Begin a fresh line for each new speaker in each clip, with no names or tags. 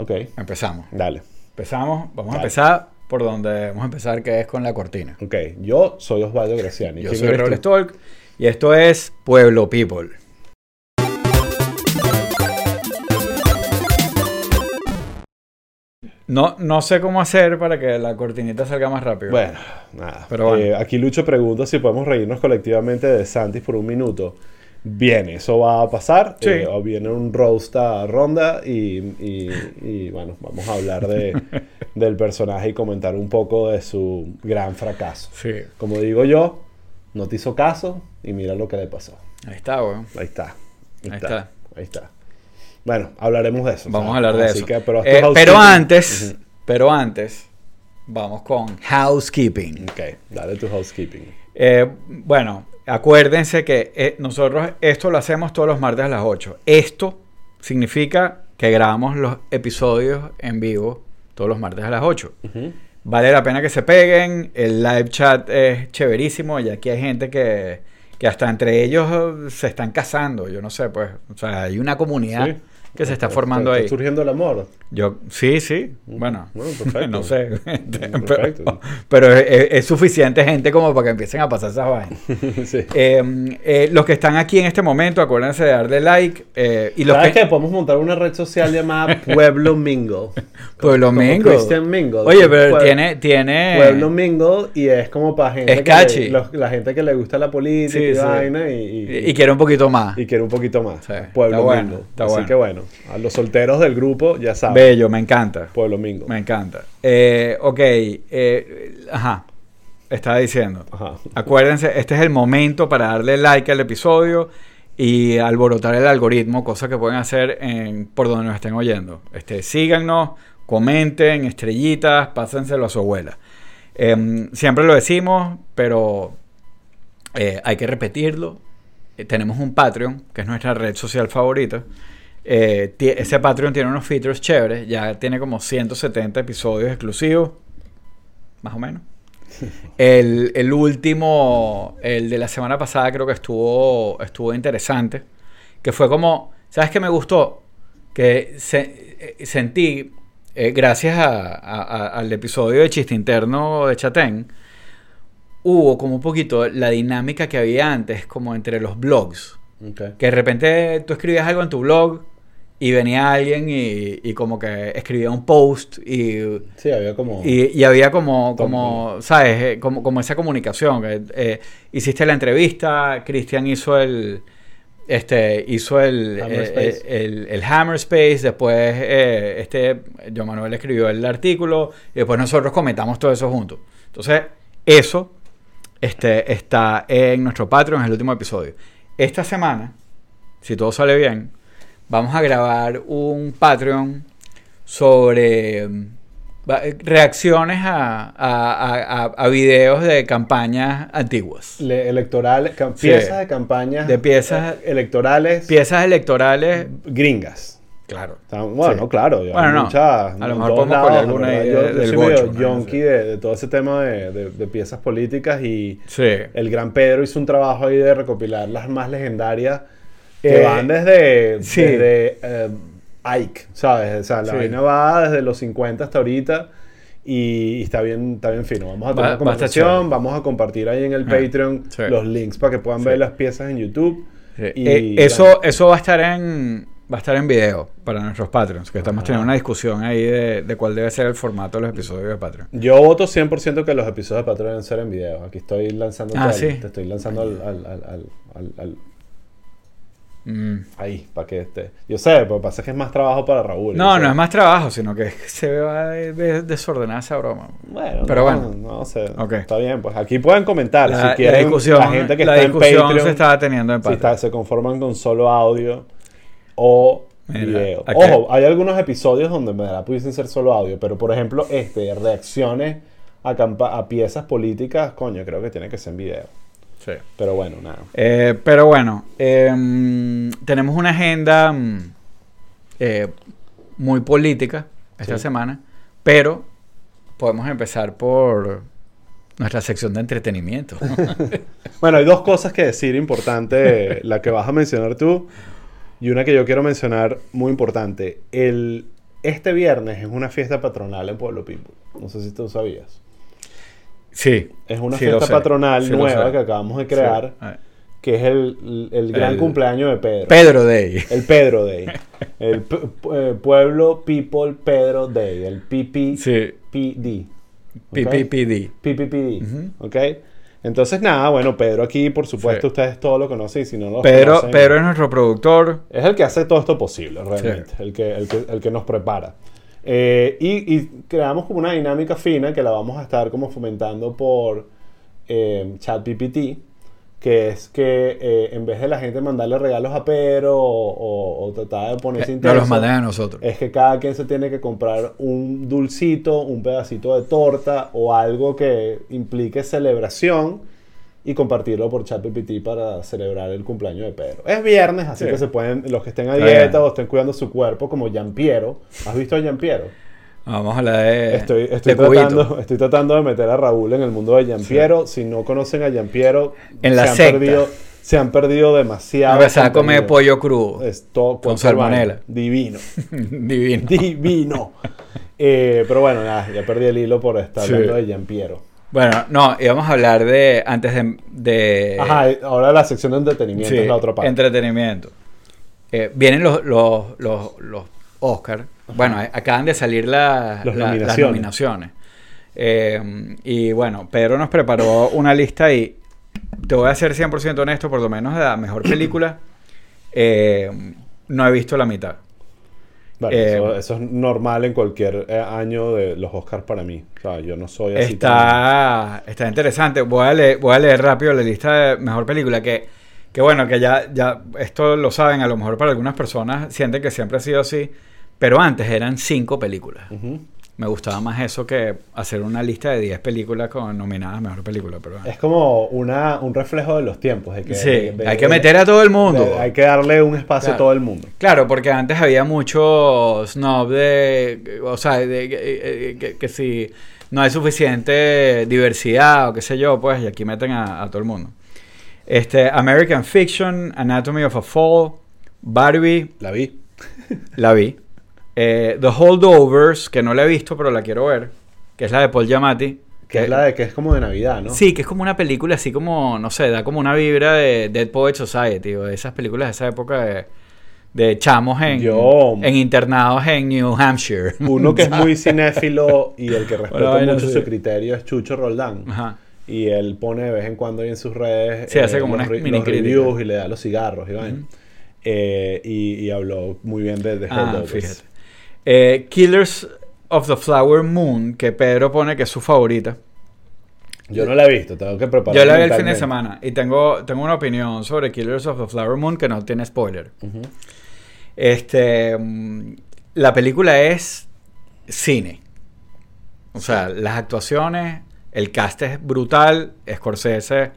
Ok,
Empezamos.
dale.
Empezamos, vamos a empezar por donde vamos a empezar, que es con la cortina.
Ok, yo soy Osvaldo Graciani.
Yo
¿Quién
soy? Robles Talk y esto es Pueblo People. No, no sé cómo hacer para que la cortinita salga más rápido.
Bueno, nada.
Pero bueno.
Eh, aquí Lucho pregunta si podemos reírnos colectivamente de Santis por un minuto. Viene, eso va a pasar.
Sí.
Eh, viene un roast a ronda y, y- y, bueno, vamos a hablar de, del personaje y comentar un poco de su gran fracaso.
Sí,
Como digo yo, no te hizo caso y mira lo que le pasó.
ahí está, weón.
Ahí está.
Ahí está.
Ahí está. Bueno, hablaremos de eso.
Vamos a
¿sabes?
hablar de
Así
eso.
que, pero,
Eh, pero antes,
Ujú.
pero antes, vamos con housekeeping.
Ok, dale tu housekeeping.
Eh, bueno, acuérdense que eh, nosotros esto lo hacemos todos los martes a las 8. Esto significa que grabamos los episodios en vivo todos los martes a las 8.
Ujú.
Vale la pena que se peguen. El live chat es chéverísimo. Y aquí hay gente que, que hasta entre ellos se están casando. Yo no sé, pues. O sea, hay una comunidad
Sí.
Que se está formando
Está
ahí.
surgiendo el amor.
Yo, sí, sí. Bueno,
Bueno, perfecto.
no sé.
Perfecto.
pero pero es, es suficiente gente como para que empiecen a pasar esas vainas.
sí.
Eh, eh, los que están aquí en este momento, acuérdense de darle like. eh, y los
¿Sabes
que,
qué? Podemos montar una red social llamada Pueblo Mingle.
Pueblo Mingle.
Christian Mingle.
Oye, pero
Pueblo-
tiene, tiene.
Pueblo Mingle y es como para gente
Es
que
catchy.
le- los- la gente que le gusta la política
Sí,
y
sí.
vaina y,
y,
y,
quiere un poquito más.
y quiere un poquito más. Pueblo
está bueno,
Mingle.
está
Así
bueno.
que bueno, a los solteros del grupo ya saben.
Bello, me encanta.
Pueblo Mingle.
Me encanta. Eh, ok, eh, ajá. Estaba diciendo.
Ajá.
Acuérdense, este es el momento para darle like al episodio y alborotar el algoritmo, cosa que pueden hacer en, por donde nos estén oyendo. Este, síganos, comenten, estrellitas, pásenselo a su abuela. Em, siempre lo decimos, pero eh, hay que repetirlo. Eh, tenemos un Patreon, que es nuestra red social favorita. Eh, ese Patreon tiene unos features chéveres, ya tiene como 170 episodios exclusivos, más o menos. El, el último, el de la semana pasada, creo que estuvo, estuvo interesante. Que fue como, ¿sabes qué me gustó? Que se- eh, sentí, eh, gracias a- a- a- al episodio de Chiste Interno de Chatén, hubo como un poquito la dinámica que había antes, como entre los blogs.
Ok.
Que de repente tú escribías algo en tu blog y venía alguien y, y como que escribía un post y
Sí, había como...
y, y había como,
Tom-
como ¿sabes? Eh, Como, como esa comunicación. que, eh, hiciste la entrevista, Cristian hizo el... Este, hizo el,
Hammer
eh,
Space.
eh, el, el Hammer Space, después eh, este, John Manuel escribió el artículo y después nosotros comentamos todo eso juntos. Entonces, eso este, está en nuestro Patreon, es el último episodio. Esta semana, si todo sale bien, vamos a grabar un Patreon sobre mm, eh, reacciones a, a- a- a- a videos de campañas antiguas.
Le- electorales, cam-
Sí.
piezas de campañas
De piezas-
eh, electorales
Piezas electorales,
gringas.
claro.
O sea, Bueno,
Sí.
claro.
Bueno, no.
muchas-
A lo mejor podemos
lados,
alguna
¿verdad?
ahí
Yo,
de-
yo
del
soy
gocho,
medio
¿no?
yonki de, de todo ese tema de, de- de piezas políticas y
Sí.
el gran Pedro hizo un trabajo ahí de recopilar las más legendarias que
Eh,
van desde,
sí.
desde eh, Ike, ¿sabes? O sea, la
Sí.
vaina va desde los 50 hasta ahorita y, y está bien está bien fino. Vamos a tener
Va-
conversación, vamos a compartir ahí en el
Ah,
Patreon
sí.
los links para que puedan ver las piezas en YouTube. Y,
Eh, eso, eso va a estar en va a estar en video para nuestros Patreons, que estamos
Ajá.
teniendo una discusión ahí de, de cuál debe ser el formato de los episodios de Patreon.
Yo voto 100% que los episodios de Patreon deben ser en video. Aquí estoy lanzando
Ah,
al-
sí.
te estoy lanzando al- al- al-
Mm.
ahí para que esté. Yo sé, pero pasa que es más trabajo para Raúl.
No,
sé.
no es más trabajo, sino que se va de- de- desordenada esa broma.
Bueno,
Pero
no,
bueno.
no sé. Está bien, pues aquí pueden comentar
La,
si quieren.
la discusión,
la gente que
la
está en
discusión
Patreon,
se estaba teniendo en
si está- se conforman con solo audio o
Mira,
video. Ojo, hay algunos episodios donde me da pudiesen ser solo audio, pero por ejemplo, este, reacciones a, a piezas políticas, coño, creo que tiene que ser en video.
Sí.
Pero bueno, nada.
Eh, pero bueno, em, tenemos una agenda mm, eh, muy política esta
Sí.
semana, pero podemos empezar por nuestra sección de entretenimiento.
Bueno, hay dos cosas que decir importante, la que vas a mencionar tú y una que yo quiero mencionar muy importante. El, este viernes es una fiesta patronal en Pueblo People. No sé si tú sabías.
Sí.
Es una
sí
fiesta
sé,
patronal
sí
nueva que acabamos de crear,
Sí.
Que es el, el gran
El-
cumpleaños de Pedro.
Pedro Day.
El Pedro Day. El eh, Pueblo People Pedro Day. El PPPD.
PPPD.
PPPD. ¿Ok? Entonces, nada, bueno, Pedro aquí, por supuesto,
Sí.
ustedes todos lo conocen y si no lo
Pedro,
conocen,
Pedro es nuestro productor.
es el que hace todo esto posible, realmente. El, que, el, que, el que nos prepara. Eh, y, y creamos como una dinámica fina que la vamos a estar como fomentando por eh, ChatPPT, que es que eh, en vez de la gente mandarle regalos a Pedro o, o- o tratar de ponerse
Nos
intenso,
los mandan a nosotros.
es que cada quien se tiene que comprar un dulcito, un pedacito de torta o algo que implique celebración y compartirlo por ChatGPT para celebrar el cumpleaños de Pedro. Es viernes, así
Sí.
que se pueden, los que estén a dieta
bien.
o estén cuidando su cuerpo, como Giampiero. ¿Has visto a Giampiero?
Vamos a hablar de.
Estoy, estoy,
de cubito.
tratando, estoy tratando de meter a Raúl en el mundo de Giampiero. Si no conocen a Giampiero,
En la
se, han perdido, se han perdido demasiado.
Empezar a comer pollo crudo.
Es todo
Con salmonela.
Divino.
Divino.
Divino. Eh, pero bueno, nada, ya perdí el hilo por estar
Sí.
hablando de Giampiero.
Bueno, no, íbamos a hablar de. Antes de. de
Ajá, ahora la sección de entretenimiento
sí,
es la otra parte.
Entretenimiento. Eh, vienen los, los, los, los Oscar. Bueno, acaban de salir la-
Las
la- las
nominaciones.
nominaciones. Eh, y bueno, Pedro nos preparó una lista y te voy a ser 100% honesto, por lo menos de la mejor película. eh, no he visto la mitad.
Vale,
eh,
eso, eso es normal en cualquier eh, año de los Oscars para mí. O sea, yo no soy así tan-
Está, está interesante. Voy a, leer, voy a leer rápido la lista de mejor película. Que, que bueno, que ya, ya esto lo saben, a lo mejor para algunas personas sienten que siempre ha sido así. Pero antes eran cinco películas.
Ujú.
Me gustaba más eso que hacer una lista de 10 películas con nominadas a mejor película. Pero,
Es como una, un reflejo de los tiempos. De que,
sí,
de- de-
hay que meter a todo el mundo.
de- hay que darle un espacio
Claro.
a todo el mundo.
Claro, porque antes había mucho snob de. O sea, de, que, que- que si no hay suficiente diversidad o qué sé yo, pues, y aquí meten a, a todo el mundo. Este, American Fiction, Anatomy of a Fall, Barbie,
La vi.
la vi. Eh, The Holdovers, que no la he visto, pero la quiero ver, que es la de Paul Giamatti.
Que es la de que es como de Navidad, ¿no?
Sí, que es como una película así como, no sé, da como una vibra de Dead Poet Society o de esas películas de esa época de, de chamos en,
Yo-
en internados en New Hampshire.
Uno que es muy cinéfilo y el que respeta
vaina
mucho
así.
su criterio es Chucho Roldán.
Ajá.
Y él pone de vez en cuando ahí en sus redes eh,
Sí, hace como
los,
una
re-
mini
los reviews y le da los cigarros y vaina.
Ujú.
Eh, y, y habló muy bien de The
Ah,
Holdovers.
Eh, Killers of the Flower Moon, que Pedro pone que es su favorita.
Yo no la he visto, tengo que preparar.
Yo la vi el fin de semana y tengo, tengo una opinión sobre Killers of the Flower Moon que no tiene spoiler. Este, mm, la película es cine. O sea, las actuaciones, el cast es brutal, Scorsese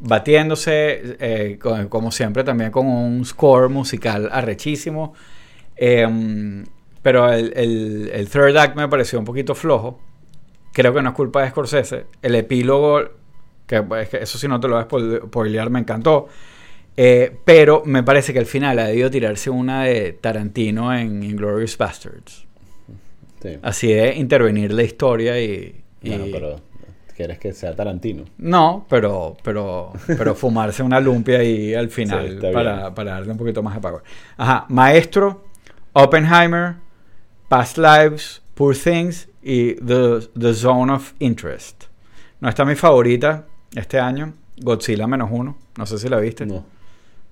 batiéndose, eh, con- como siempre también con un score musical arrechísimo. Em, pero el, el- el third act me pareció un poquito flojo. Creo que no es culpa de Scorsese. El epílogo, que, es que eso sí no te lo voy a spoil- spoilear, me encantó. Eh, pero me parece que al final ha debido tirarse una de Tarantino en Inglourious Bastards.
Sí.
Así de intervenir la historia y... y-
Bueno, pero quieres que sea Tarantino.
No, pero, pero, pero fumarse una lumpia ahí al final para, para darle un poquito más de power. Ajá, Maestro, Oppenheimer, Past Lives, Poor Things y The, The Zone of Interest. No está mi favorita este año, Godzilla menos uno. No sé si la viste.
No.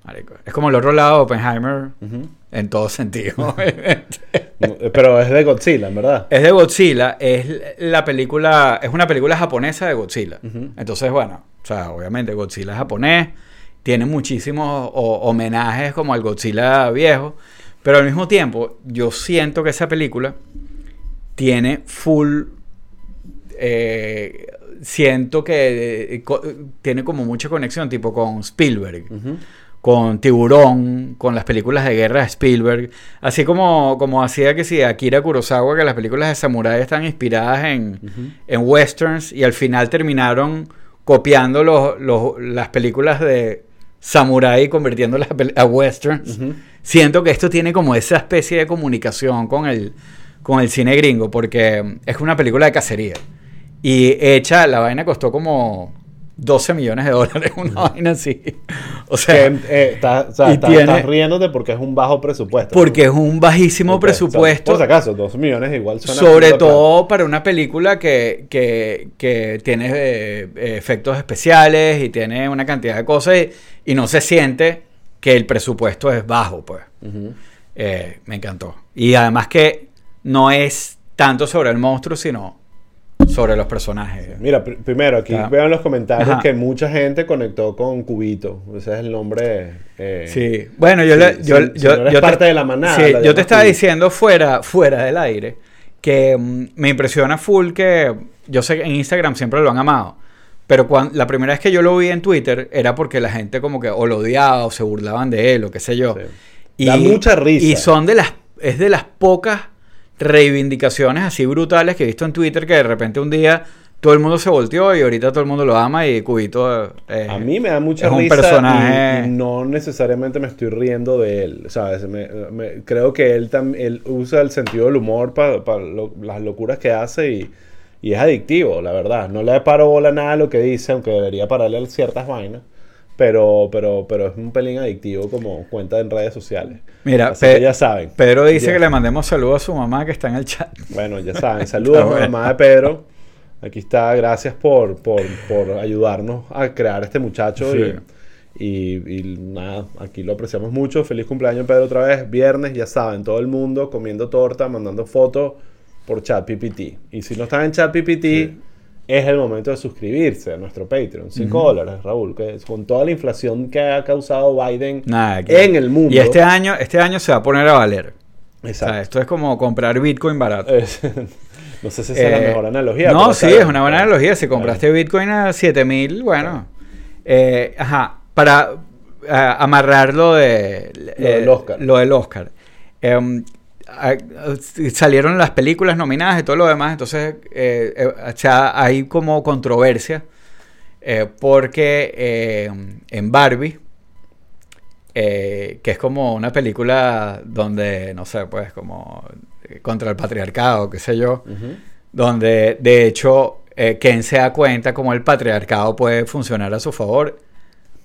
Marico, Es como el otro lado de Oppenheimer
Ujú.
en todo sentido.
No, eh, Pero es de Godzilla, en verdad.
es de Godzilla, es la película, es una película japonesa de Godzilla. Entonces, bueno, o sea, obviamente Godzilla es japonés, tiene muchísimos o- homenajes como al Godzilla viejo, pero al mismo tiempo yo siento que esa película tiene full... eh, siento que eh, tiene como mucha conexión tipo con Spielberg con Tiburón, con las películas de guerra de Spielberg, así como, como hacía que si Akira Kurosawa, que las películas de samurái están inspiradas en, en westerns y al final terminaron copiando los- los- las películas de samurái convirtiéndolas a, a westerns. Siento que esto tiene como esa especie de comunicación con el, con el cine gringo, porque es una película de cacería. Y hecha, la vaina costó como 12 millones de dólares, una vaina así. O sea,
Que, eh, está- o sea,
y
está-
tiene-
estás riéndote porque es un bajo presupuesto.
porque
¿no?
es un bajísimo
Ok, o sea,
presupuesto.
por si acaso, 12 millones igual suena
Sobre todo para una película que, que, que tiene eh, efectos especiales y tiene una cantidad de cosas y, y no se siente que el presupuesto es bajo, pues. Eh, me encantó. Y además que no es tanto sobre el monstruo, sino sobre los personajes.
Mira, pr- primero aquí
Ah.
vean los comentarios
Ajá.
que mucha gente conectó con Cubito. Ese es el nombre. eh,
Sí, bueno, yo
Sí,
le.
si-
Yo,
si
yo-
no eres
yo te-
parte de la manada,
sí,
la
yo te estaba
tú.
diciendo fuera, fuera del aire que mm, me impresiona full que. Yo sé que en Instagram siempre lo han amado. Pero cuan- la primera vez que yo lo vi en Twitter era porque la gente como que o lo odiaba o se burlaban de él o qué sé yo.
Sí. Da mucha risa.
Y son de las. Es de las pocas reivindicaciones así brutales que he visto en Twitter que de repente un día todo el mundo se volteó y ahorita todo el mundo lo ama y Cubito. eh,
A mí me da mucha
es un
risa
personaje-
y, y no necesariamente me estoy riendo de él, ¿sabes? Me- me- creo que él también usa el sentido del humor para las locuras que hace y, y es adictivo, la verdad. No le paro bola nada a lo que dice, aunque debería pararle a ciertas vainas. Pero, pero, pero es un pelín adictivo como cuenta en redes sociales.
Mira,
Así
Pe-
que ya saben.
Pedro dice
Ya.
que le mandemos saludos a su mamá que está en el chat.
Bueno, ya saben. Saludos a la mamá de Pedro. Aquí está. Gracias por, por, por ayudarnos a crear este muchacho.
Sí.
Y, y- y nada, aquí lo apreciamos mucho. Feliz cumpleaños, Pedro, otra vez. Viernes, ya saben, todo el mundo comiendo torta, mandando fotos por chat PPT. Y si no están en chat PPT, es el momento de suscribirse a nuestro Patreon. 5 dólares, Raúl. Que es con toda la inflación que ha causado Biden
Nada, que-
en el mundo.
Y este año, este año se va a poner a valer. O
Exacto.
sea, esto es como comprar Bitcoin barato.
Es- no sé si esa es la
Eh,
mejor analogía.
No, sí, es una buena analogía. Si compraste Bitcoin a 7000, bueno. Eh, ajá, para eh, amarrar lo de
Lo del Oscar.
Lo del Oscar. Salieron las películas nominadas y todo lo demás, entonces eh, eh, o sea, hay como controversia eh, porque eh, en Barbie, que es como una película donde, no sé, pues como contra el patriarcado, qué sé yo, donde de hecho Ken se da cuenta cómo el patriarcado puede funcionar a su favor.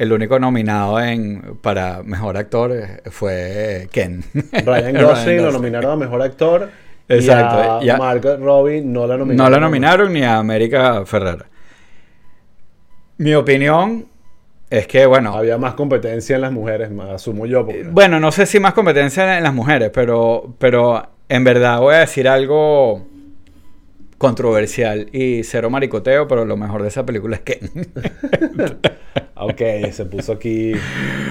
El único nominado en, para mejor actor eh, fue Ken.
Ryan Gosling lo nominaron a mejor actor.
Exacto,
Y a Margot Robbie no la nominaron.
No la nominaron ni a América Ferrera. Mi opinión es que, bueno,
Había más competencia en las mujeres, asumo yo. porque-
bueno, no sé si más competencia en las mujeres, pero, pero en verdad voy a decir algo controversial y cero maricoteo, pero lo mejor de esa película es Ken.
Ok, se puso aquí.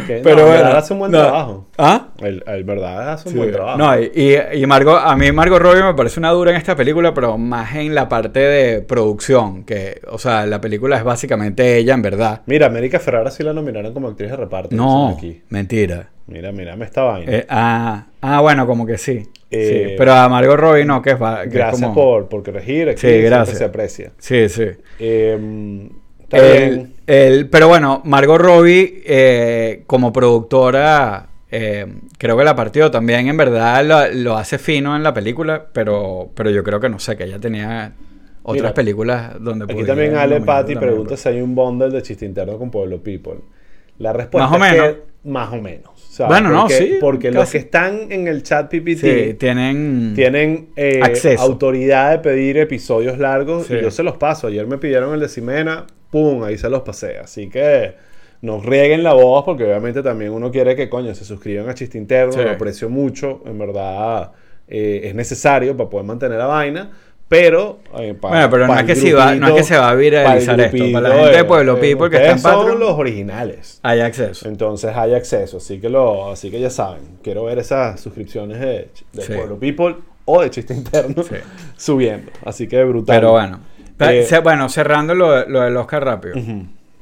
que-
pero
no, en
bueno,
verdad hace un buen
no.
trabajo.
¿Ah?
El, el verdad hace un
Sí.
buen trabajo.
No, y, y, Margot, a mí Margot Robbie me parece una dura en esta película, pero más en la parte de producción, que, o sea, la película es básicamente ella en verdad.
Mira, América Ferrara sí la nominaron como actriz de reparto.
No,
aquí.
mentira.
Mira, mírame esta vaina.
Eh, ah, ah, bueno, como que sí.
Eh,
sí. Pero a Margot Robbie no, que es, que es
gracias
como-
por, por corregir. Aquí
Sí, gracias.
se aprecia.
Sí, sí.
Eh,
El- pero bueno, Margot Robbie eh, como productora eh, creo que la partió también en verdad lo, lo hace fino en la película, pero, pero yo creo que no sé, que ella tenía otras
Mira,
películas donde
Aquí también Ale Patti pregunta si hay un bundle de chiste interno con Pueblo People. La respuesta
Más o
es
menos.
que más o menos. ¿Sabes?
Bueno, no,
porque,
sí,
Porque los que están en el chat PPT
Sí, tienen...
tienen eh,
Acceso.
autoridad de pedir episodios largos
Sí.
y yo se los paso. Ayer me pidieron el de Ximena, pum, ahí se los pasé. Así que nos rieguen la voz porque obviamente también uno quiere que, coño, se suscriban a Chiste Interno.
Sí.
Lo aprecio mucho. En verdad eh, es necesario para poder mantener la vaina. Pero, eh, pa-
Bueno, pero no es que si va- no es que se va a viralizar
pa el
esto. Para la
grupito
gente de Pueblo
eh,
People que está en
son
Patreon.
los originales.
Hay acceso.
Entonces hay acceso, así que lo, así que ya saben, quiero ver esas suscripciones de, de
Sí.
Pueblo People o de Chiste Interno
Sí.
subiendo. Así que brutal.
Pero bueno.
Eh,
bueno, cerrando lo, lo del Oscar rápido.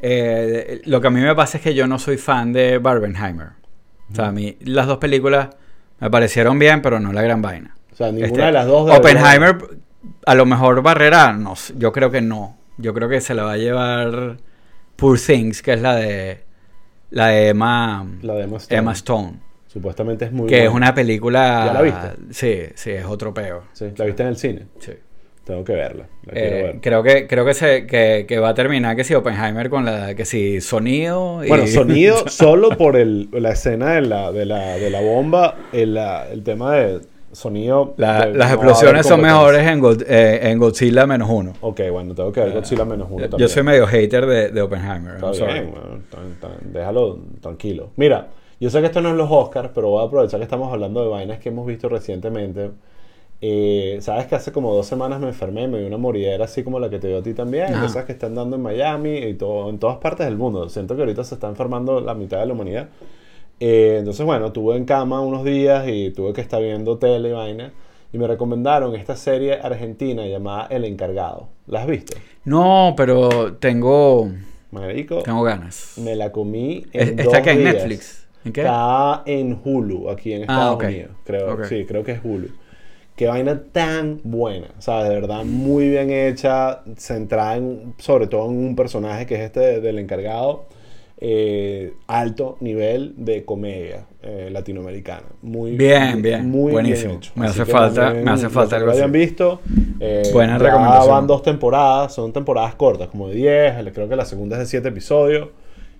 Eh, lo que a mí me pasa es que yo no soy fan de Barbenheimer. O sea, a mí las dos películas me parecieron bien, pero no la gran vaina.
O sea, ninguna
Este,
de las dos.
Oppenheimer, a lo mejor Barrera, no, yo creo que no. Yo creo que se la va a llevar Poor Things, que es la de la de Emma,
La de Emma Stone.
Emma Stone.
Supuestamente es muy
Que es una película.
¿Ya la viste?
Sí, sí, es otro peo.
Sí, ¿La viste en el cine?
Sí.
Tengo que verla. La quiero
Eh,
ver.
creo que, creo que, se, que, que va a terminar que si Oppenheimer con la que si sonido y
Bueno, sonido solo por el, la escena de la, de la, de la bomba, el, el tema de sonido.
La-
de-
las explosiones son mejores en, eh, en Godzilla menos uno.
Ok, bueno, tengo que ver Godzilla menos uno
Yo
también.
soy medio hater de, de Oppenheimer.
Está bien, bueno, tan- tan- déjalo tranquilo. Mira, yo sé que esto no es los Oscars, pero voy a aprovechar que estamos hablando de vainas que hemos visto recientemente. Eh, Sabes que hace como dos semanas me enfermé, me dio una moridera así como la que te dio a ti también.
Ajá.
Esas que están dando en Miami y todo, en todas partes del mundo. Siento que ahorita se está enfermando la mitad de la humanidad. Eh, entonces, bueno, estuve en cama unos días y tuve que estar viendo tele y vaina. Y me recomendaron esta serie argentina llamada El Encargado. ¿La has visto?
No, pero tengo,
Marico,
tengo ganas.
me la comí en
¿Está acá en. Netflix? ¿En qué?
Está en Hulu, aquí en Estados
Ah, ok.
Unidos. Creo,
Ok.
Sí, creo que es Hulu. Qué vaina tan buena. O sea, de verdad, muy bien hecha. Centrada en, sobre todo en un personaje que es este del encargado. Eh, alto nivel de comedia eh, latinoamericana. Muy
Bien, bien.
Muy
Buenísimo.
bien hecho.
Me hace falta- me hace falta
que
algo
lo hayan visto. eh,
Buena recomendación.
van dos temporadas. Son temporadas cortas, como de 10. Creo que la segunda es de 7 episodios.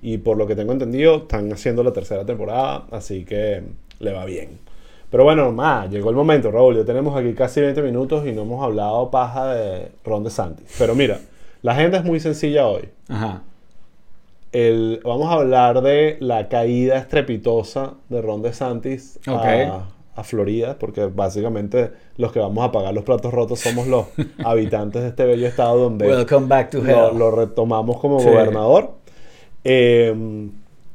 Y por lo que tengo entendido, están haciendo la tercera temporada, así que le va bien. Pero bueno, más, llegó el momento, Raúl. Ya tenemos aquí casi 20 minutos y no hemos hablado paja de Ron DeSantis. Pero mira, la agenda es muy sencilla hoy.
Ajá.
El, vamos a hablar de la caída estrepitosa de Ron DeSantis a, a Florida, porque básicamente los que vamos a pagar los platos rotos somos los habitantes de este bello estado donde
Welcome back to
lo, retomamos como
Sí.
gobernador. Eh,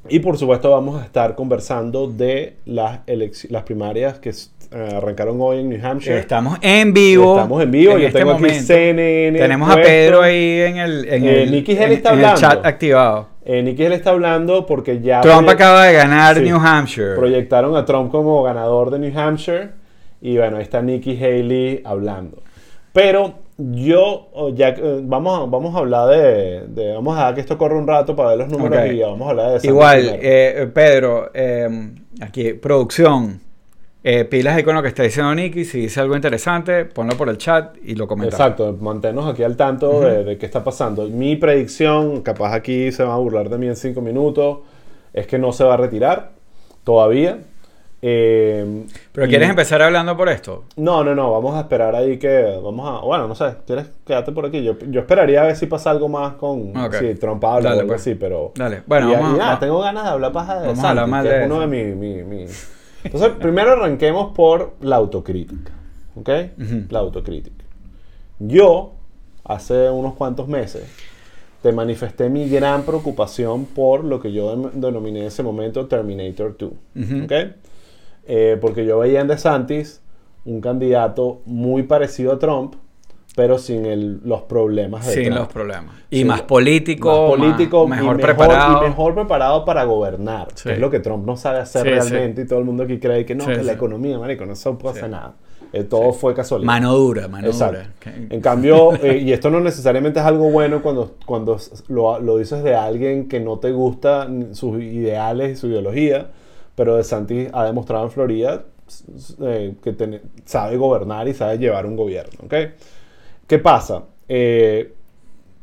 y por supuesto vamos a estar conversando de las, primarias que eh, arrancaron hoy en New Hampshire.
Estamos en vivo.
Estamos en vivo. Yo
este
tengo aquí
momento.
CNN.
Tenemos a. Pedro ahí en el, en
Eh,
el, en-
está
en el chat activado.
Eh, Nikki Haley está hablando porque ya
Trump acaba de ganar
Sí.
New Hampshire.
proyectaron a Trump como ganador de New Hampshire. Y bueno, ahí está Nikki Haley hablando. Pero yo, ya eh, vamos, a, vamos a hablar de, de- Vamos a dejar que esto corra un rato para ver los números y ya vamos a hablar de Sanders
Igual, eh, Pedro, eh, aquí, producción. Eh, pilas ahí con lo que está diciendo Nicky. Si dice algo interesante, ponlo por el chat y lo comentamos.
Exacto, mantenernos aquí al tanto de, de qué está pasando. Mi predicción, capaz aquí se van a burlar de mí en cinco minutos, es que no se va a retirar todavía. Eh,
Pero
y-
¿quieres empezar hablando por esto?
No, no, no, vamos a esperar ahí que. Vamos a. Bueno, no sé, ¿quieres quedarte por aquí? Yo, yo esperaría a ver si pasa algo más con.
Ok.
Si Trump habla o algo
pues.
así, pero.
Dale. Bueno,
y,
vamos
y
a-
nada, tengo ganas de hablar paja de
Vamos
Santi, que es uno de
eso.
mi, mi- mi- Entonces, primero arranquemos por la autocrítica. ¿Ok? La autocrítica. Yo, hace unos cuantos meses, te manifesté mi gran preocupación por lo que yo denominé en ese momento Terminator 2.
Ujú.
¿Ok? Eh, porque yo veía en DeSantis un candidato muy parecido a Trump, pero sin el- los problemas
Sin los problemas. Y
Sí,
más político,
más político
más-
y
mejor, preparado.
y mejor preparado para gobernar,
Sí.
que es lo que Trump no sabe hacer
Sí,
realmente y todo el mundo aquí cree que no, que la economía, marico, no se puede hacer nada. Eh, todo fue casualidad.
Mano dura, mano
Exacto.
dura. Que-
En cambio, eh, y esto no necesariamente es algo bueno cuando, cuando lo, lo dices de alguien que no te gusta sus ideales y su ideología, pero De Santis ha demostrado en Florida eh, que tiene- sabe gobernar y sabe llevar un gobierno. ¿ok? ¿Qué pasa? Eh,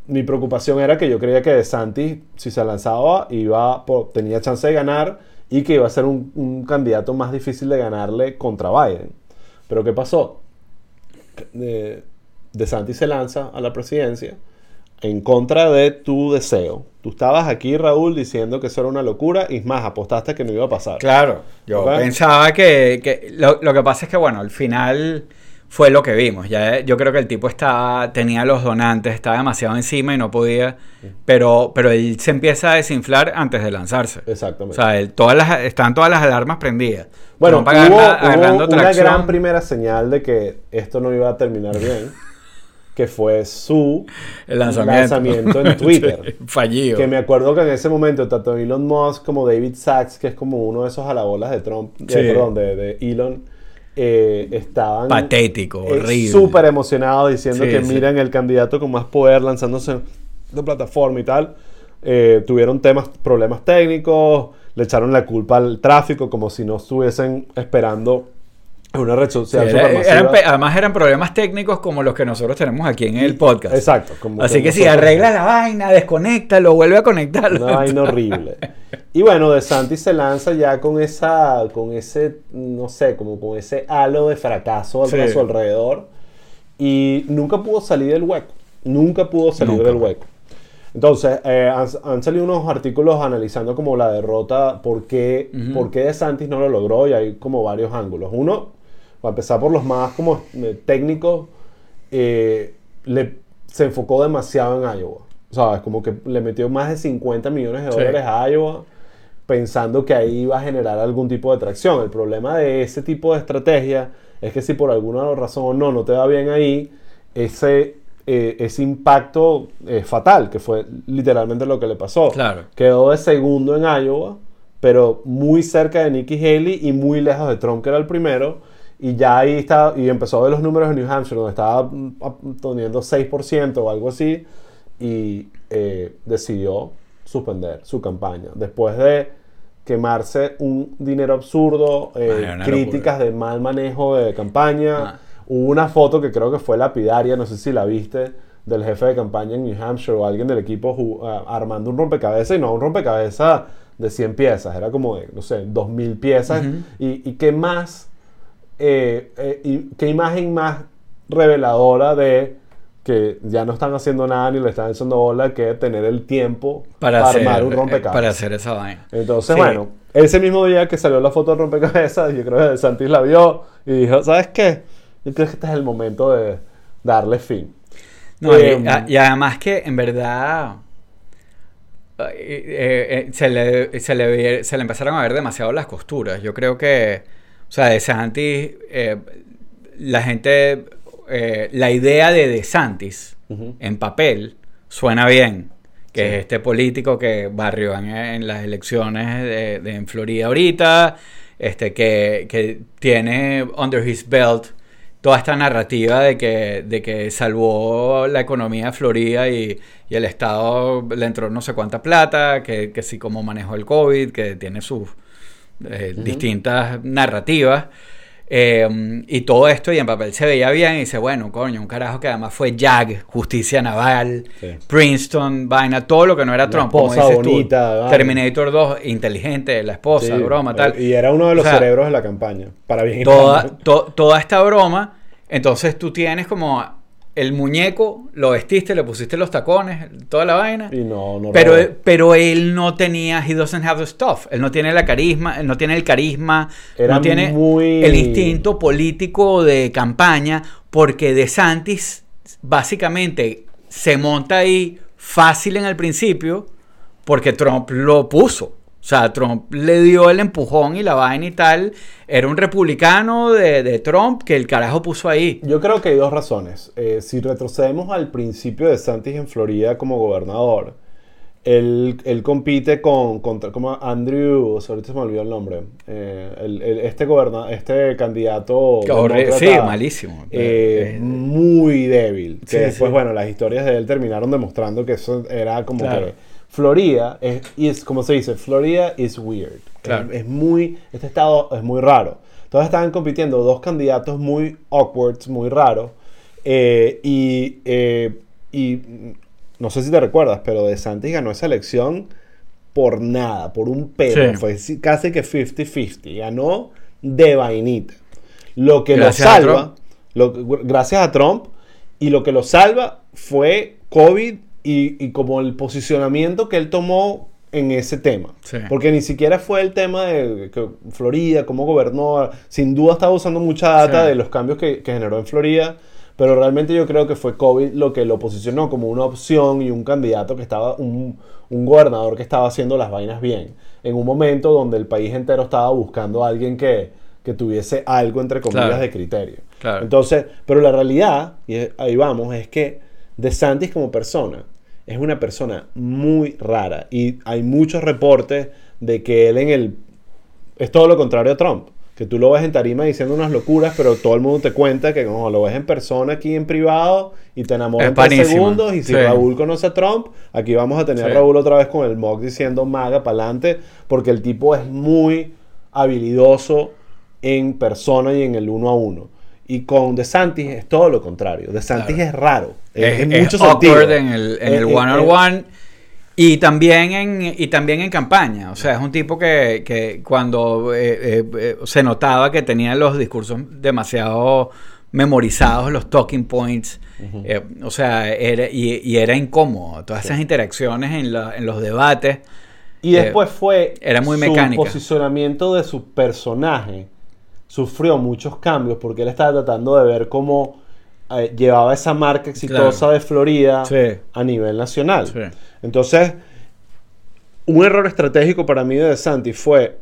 mi preocupación era que yo creía que De Santis, si se lanzaba, iba, tenía chance de ganar y que iba a ser un, un candidato más difícil de ganarle contra Biden. Pero ¿qué pasó? de, de Santi se lanza a la presidencia en contra de tu deseo. Tú estabas aquí, Raúl, diciendo que eso era una locura y más, apostaste que no iba a pasar.
Claro, yo pensaba que, que lo, lo que pasa es que, bueno, al final fue lo que vimos. Ya, yo creo que el tipo estaba, tenía los donantes, estaba demasiado encima y no podía, pero, pero él se empieza a desinflar antes de lanzarse. O
Exactamente.
sea, él- todas las, están todas las alarmas prendidas.
bueno,
Trump
hubo,
agarra-
hubo una gran primera señal de que esto no iba a terminar bien, que fue su
El lanzamiento.
lanzamiento en Twitter.
Fallido.
Que me acuerdo que en ese momento tanto Elon Musk como David Sachs, que es como uno de esos alabolas de Trump, de-
Sí.
perdón, de, de Elon, eh, estaban
Patético,
eh,
horrible.
súper emocionados diciendo
Sí,
que
sí.
miran el candidato con más poder lanzándose de plataforma y tal. Eh, tuvieron temas, problemas técnicos, le echaron la culpa al tráfico como si no estuviesen esperando una red social
Sí, era-
supermasiva.
eran pe- además eran problemas técnicos como los que nosotros tenemos aquí en el podcast.
Exacto. como
Así que si
nosotros-
arregla la vaina, desconéctalo, vuelve a conectarlo.
Una vaina horrible. Y bueno, De Santis se lanza ya con esa, con ese, no sé, como con ese halo de fracaso
Sí.
a su alrededor. Y nunca pudo salir del hueco. Nunca pudo salir
Nunca.
del hueco. Entonces, eh, han, han salido unos artículos analizando como la derrota, por qué, por qué De Santis no lo logró y hay como varios ángulos. Uno, para empezar por los más como eh, técnicos, eh, le, se enfocó demasiado en Iowa. ¿Sabes? Como que le metió más de 50 millones de
Sí.
dólares a Iowa pensando que ahí iba a generar algún tipo de tracción. El problema de ese tipo de estrategia es que si por alguna razón o no no te va bien ahí, ese, eh, ese impacto es fatal, que fue literalmente lo que le pasó.
Claro.
Quedó de segundo en Iowa, pero muy cerca de Nikki Haley y muy lejos de Trump, que era el primero. Y ya ahí está, y empezó a ver los números de New Hampshire, donde estaba mm, teniendo 6% o algo así, y eh, decidió suspender su campaña. Después de quemarse un dinero absurdo, eh,
Ay,
críticas de mal manejo de campaña.
Ah.
Hubo una foto que creo que fue lapidaria, no sé si la viste, del jefe de campaña en New Hampshire o alguien del equipo ah, armando un rompecabezas y no un rompecabezas de 100 piezas, era como de, no sé, 2000 piezas. Y qué más, eh, eh, y qué imagen más reveladora de que ya no están haciendo nada ni le están haciendo bola que tener el tiempo
para,
para,
hacer,
armar un
eh,
rompecabezas.
para hacer esa vaina.
Entonces,
Sí.
bueno, ese mismo día que salió la foto del rompecabezas, yo creo que Santis la vio y dijo, ¿sabes qué? Yo creo que este es el momento de darle fin.
No, y,
Em,
y además que en verdad eh, eh, eh, se, le, se, le, se le empezaron a ver demasiado las costuras. Yo creo que, o sea, de Santis, eh, la gente, eh, la idea de De Santis
Ujú.
en papel suena bien. Que
Sí.
es este político que barrió en, en las elecciones de, de- en Florida ahorita, este, que, que tiene under his belt toda esta narrativa de que, de que salvó la economía de Florida y, y el Estado le entró no sé cuánta plata, que, que sí como manejó el COVID, que tiene sus eh, distintas narrativas. eh, y todo esto, y en papel se veía bien, y dice, bueno, coño, un carajo que además fue JAG, Justicia Naval,
Sí.
Princeton, vaina, todo lo que no era
Una
Trump, como dices tú. Terminator 2, inteligente, la esposa,
Sí,
broma, tal.
Y era uno de los
O sea,
cerebros de la campaña, para bien
toda,
para mal.
to- toda esta broma, entonces tú tienes como el muñeco, lo vestiste, le pusiste los tacones, toda la vaina.
Y no, no
Pero,
robó.
pero él no tenía, he doesn't have the stuff. Él no tiene la carisma, él no tiene el carisma,
Era
no tiene
muy-
el instinto político de campaña, porque De Santis básicamente se monta ahí fácil en el principio, porque Trump lo puso. O sea, Trump le dio el empujón y la vaina y tal. Era un republicano de, de Trump que el carajo puso ahí.
Yo creo que hay dos razones. Eh, si retrocedemos al principio de Santis en Florida como gobernador, él, él compite con contra como Andrew, o sea, ahorita se me olvidó el nombre, eh, el- el- este goberna, este candidato
sí, malísimo.
eh, muy débil. Que
Sí,
después,
sí.
bueno, las historias de él terminaron demostrando que eso era como
Claro.
que Florida es, is, como se dice, Florida is weird.
Claro.
Es, es muy, este estado es muy raro. Entonces estaban compitiendo dos candidatos muy awkward, muy raros. eh, y, eh, y no sé si te recuerdas, pero De Santis ganó esa elección por nada, por un pelo.
Sí.
Fue si- casi que 50-50. Ganó de vainita. Lo que
Gracias
lo salva, lo- gracias a Trump, y lo que lo salva fue COVID y, y como el posicionamiento que él tomó en ese tema.
Sí.
Porque ni siquiera fue el tema de que Florida, cómo gobernó. Sin duda estaba usando mucha data
Sí.
de los cambios que, que generó en Florida. Pero realmente yo creo que fue COVID lo que lo posicionó como una opción y un candidato que estaba, un, un gobernador que estaba haciendo las vainas bien. En un momento donde el país entero estaba buscando a alguien que, que tuviese algo, entre comillas,
Claro.
de criterio.
Claro.
Entonces, pero la realidad, y ahí vamos, es que DeSantis como persona es una persona muy rara. Y hay muchos reportes de que él en el... Es todo lo contrario a Trump. Que tú lo ves en tarima diciendo unas locuras, pero todo el mundo te cuenta que como lo ves en persona aquí en privado y te enamoras en tres segundos y si
Sí.
Raúl conoce a Trump, aquí vamos a tener
Sí.
a Raúl otra vez con el mock diciendo maga para adelante, porque el tipo es muy habilidoso en persona y en el uno a uno. Y con DeSantis es todo lo contrario. DeSantis
Claro.
es raro.
es,
en muchos sentidos.
en el, en
Eh,
el one on one y también en y también en campaña o sea es un tipo que, que cuando eh, eh, eh, se notaba que tenía los discursos demasiado memorizados los talking points eh, o sea era y, y era incómodo todas esas interacciones en, la- en los debates
Y después fue
era muy
su posicionamiento de su personaje sufrió muchos cambios porque él estaba tratando de ver cómo eh, llevaba esa marca exitosa
Claro.
de Florida
Sí.
a nivel nacional.
Sí.
Entonces, un error estratégico para mí de DeSantis fue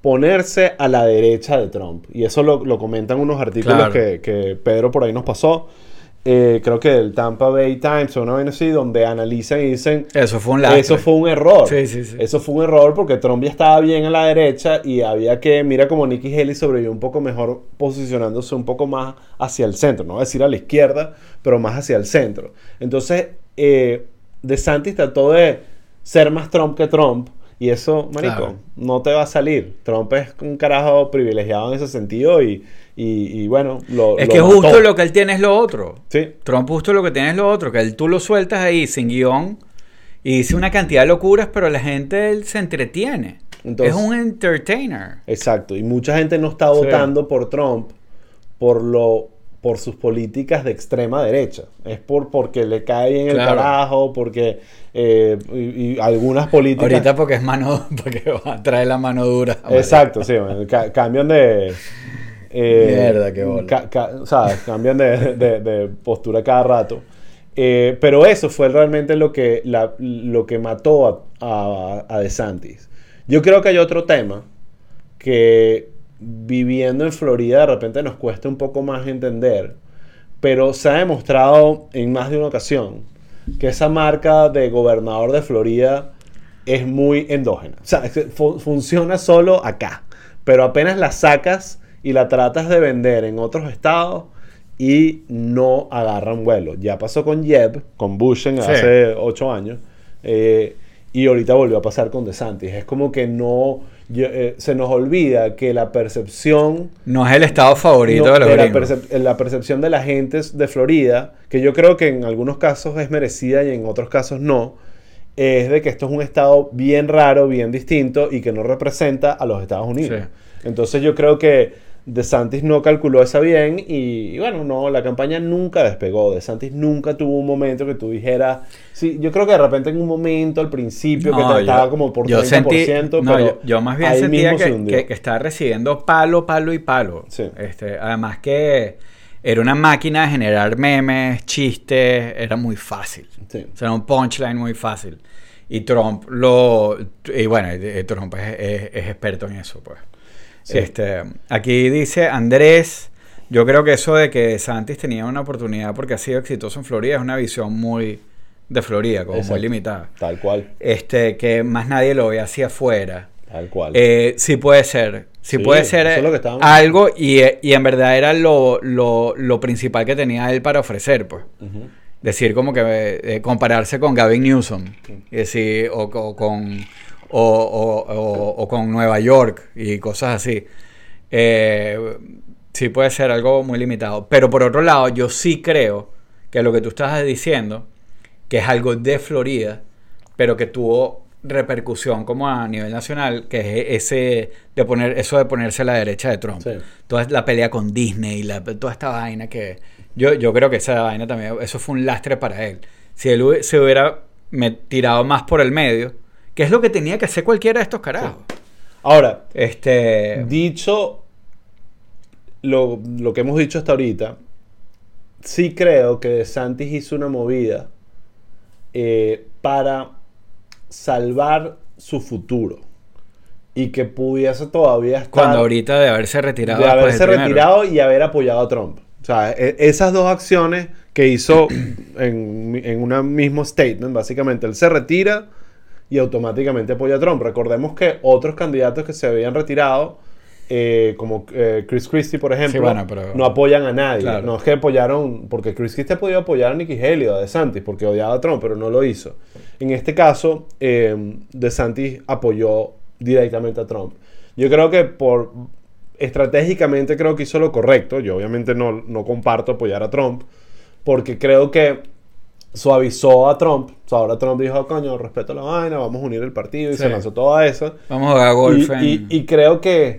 ponerse a la derecha de Trump. Y eso lo, lo comentan unos artículos
Claro.
que, que Pedro por ahí nos pasó. Eh, creo que del Tampa Bay Times o una vez así, donde analizan y dicen
eso fue un lastre.
eso fue un error.
Sí, sí, sí.
Eso fue un error porque Trump ya estaba bien a la derecha y había que, mira como Nikki Haley sobrevivió un poco mejor posicionándose un poco más hacia el centro, no voy a decir a la izquierda, pero más hacia el centro. Entonces, eh, DeSantis trató de ser más Trump que Trump y eso, marico,
Claro.
no te va a salir. Trump es un carajo privilegiado en ese sentido y, y, y bueno, lo
es
lo
que
mató.
justo lo que él tiene es lo otro
Sí,
Trump justo lo que tiene es lo otro, que él tú lo sueltas ahí sin guion y dice una cantidad de locuras, pero la gente él se entretiene.
Entonces-
es un entertainer.
Exacto, y mucha gente no está
Sí.
votando por Trump por lo por sus políticas de extrema derecha. Es por porque le cae bien el
Claro.
carajo, porque eh, y, y algunas políticas.
Ahorita porque es mano, porque traer la mano dura.
Exacto, sí, cambian de. Eh,
Mierda, qué
o sea, cambian de, postura cada rato. Eh, pero eso fue realmente lo que, lo que mató a, a, a DeSantis. Yo creo que hay otro tema que viviendo en Florida de repente nos cuesta un poco más entender, pero se ha demostrado en más de una ocasión que esa marca de gobernador de Florida es muy endógena. O sea, funciona solo acá, pero apenas la sacas y la tratas de vender en otros estados y no agarran vuelo. Ya pasó con Jeb, con Bushen
Sí.
hace ocho años, eh, y ahorita volvió a pasar con DeSantis. Es como que no, yo- eh, se nos olvida que la percepción
No es el estado favorito
no,
de los
de la,
gringos.
percep- la percepción de la gente de Florida, que yo creo que en algunos casos es merecida y en otros casos no, es de que esto es un estado bien raro, bien distinto y que no representa a los Estados Unidos.
Sí.
Entonces yo creo que DeSantis no calculó esa bien y, y bueno, no, la campaña nunca despegó. DeSantis nunca tuvo un momento que tú dijeras, sí, yo creo que de repente en un momento al principio
No,
que te
yo-
estaba como por 30%,
yo sentí, no,
pero
yo, yo más bien sentía que, que, que estaba recibiendo palo, palo y palo.
Sí.
Este, además que era una máquina de generar memes, chistes, era muy fácil.
Sí.
O sea, era un punchline muy fácil. Y Trump lo... Y bueno, eh, Trump es, es- es experto en eso, pues.
Sí.
Este, aquí dice Andrés, yo creo que eso de que Santis tenía una oportunidad porque ha sido exitoso en Florida es una visión muy de Florida, como muy limitada.
Tal cual,
Este, que más nadie lo ve hacia afuera.
tal cual.
Eh, sí puede ser. Sí,
Sí,
puede ser
eso es lo que
algo y, y en verdad era lo, lo, lo principal que tenía él para ofrecer, pues. Decir como que eh, compararse con Gavin Newsom y decir, o, o con o, o- o- o con Nueva York y cosas así. Eh, sí puede ser algo muy limitado. Pero por otro lado, yo sí creo que lo que tú estás diciendo, que es algo de Florida, pero que tuvo repercusión como a nivel nacional, que es ese de poner eso de ponerse a la derecha de Trump.
Sí.
Toda la pelea con Disney, la, toda esta vaina que yo, yo creo que esa vaina también, eso fue un lastre para él. Si él se hubiera me- tirado más por el medio, que es lo que tenía que hacer cualquiera de estos carajos.
Ahora,
Este,
dicho lo, lo que hemos dicho hasta ahorita, sí creo que Santis hizo una movida eh, para salvar su futuro y que pudiese todavía estar
cuando ahorita de haberse retirado
de haberse retirado y haber apoyado a Trump. O sea, e- esas dos acciones que hizo en, en un mismo statement, básicamente, él se retira y automáticamente apoya a Trump. Recordemos que otros candidatos que se habían retirado eh, como eh, Chris Christie, por ejemplo,
bueno, pero-
no apoyan a nadie.
Claro.
No es que apoyaron, porque Chris Christie podía apoyar a Nikki Haley o a DeSantis porque odiaba a Trump, pero no lo hizo. En este caso, eh, DeSantis apoyó directamente a Trump. Yo creo que por estratégicamente creo que hizo lo correcto. Yo obviamente no, no comparto apoyar a Trump, porque creo que suavizó a Trump. O sea, ahora Trump dijo, coño, respeto la vaina, vamos a unir el partido y
Sí.
se lanzó toda esa.
Vamos a jugar golf
Y,
en
y- y creo que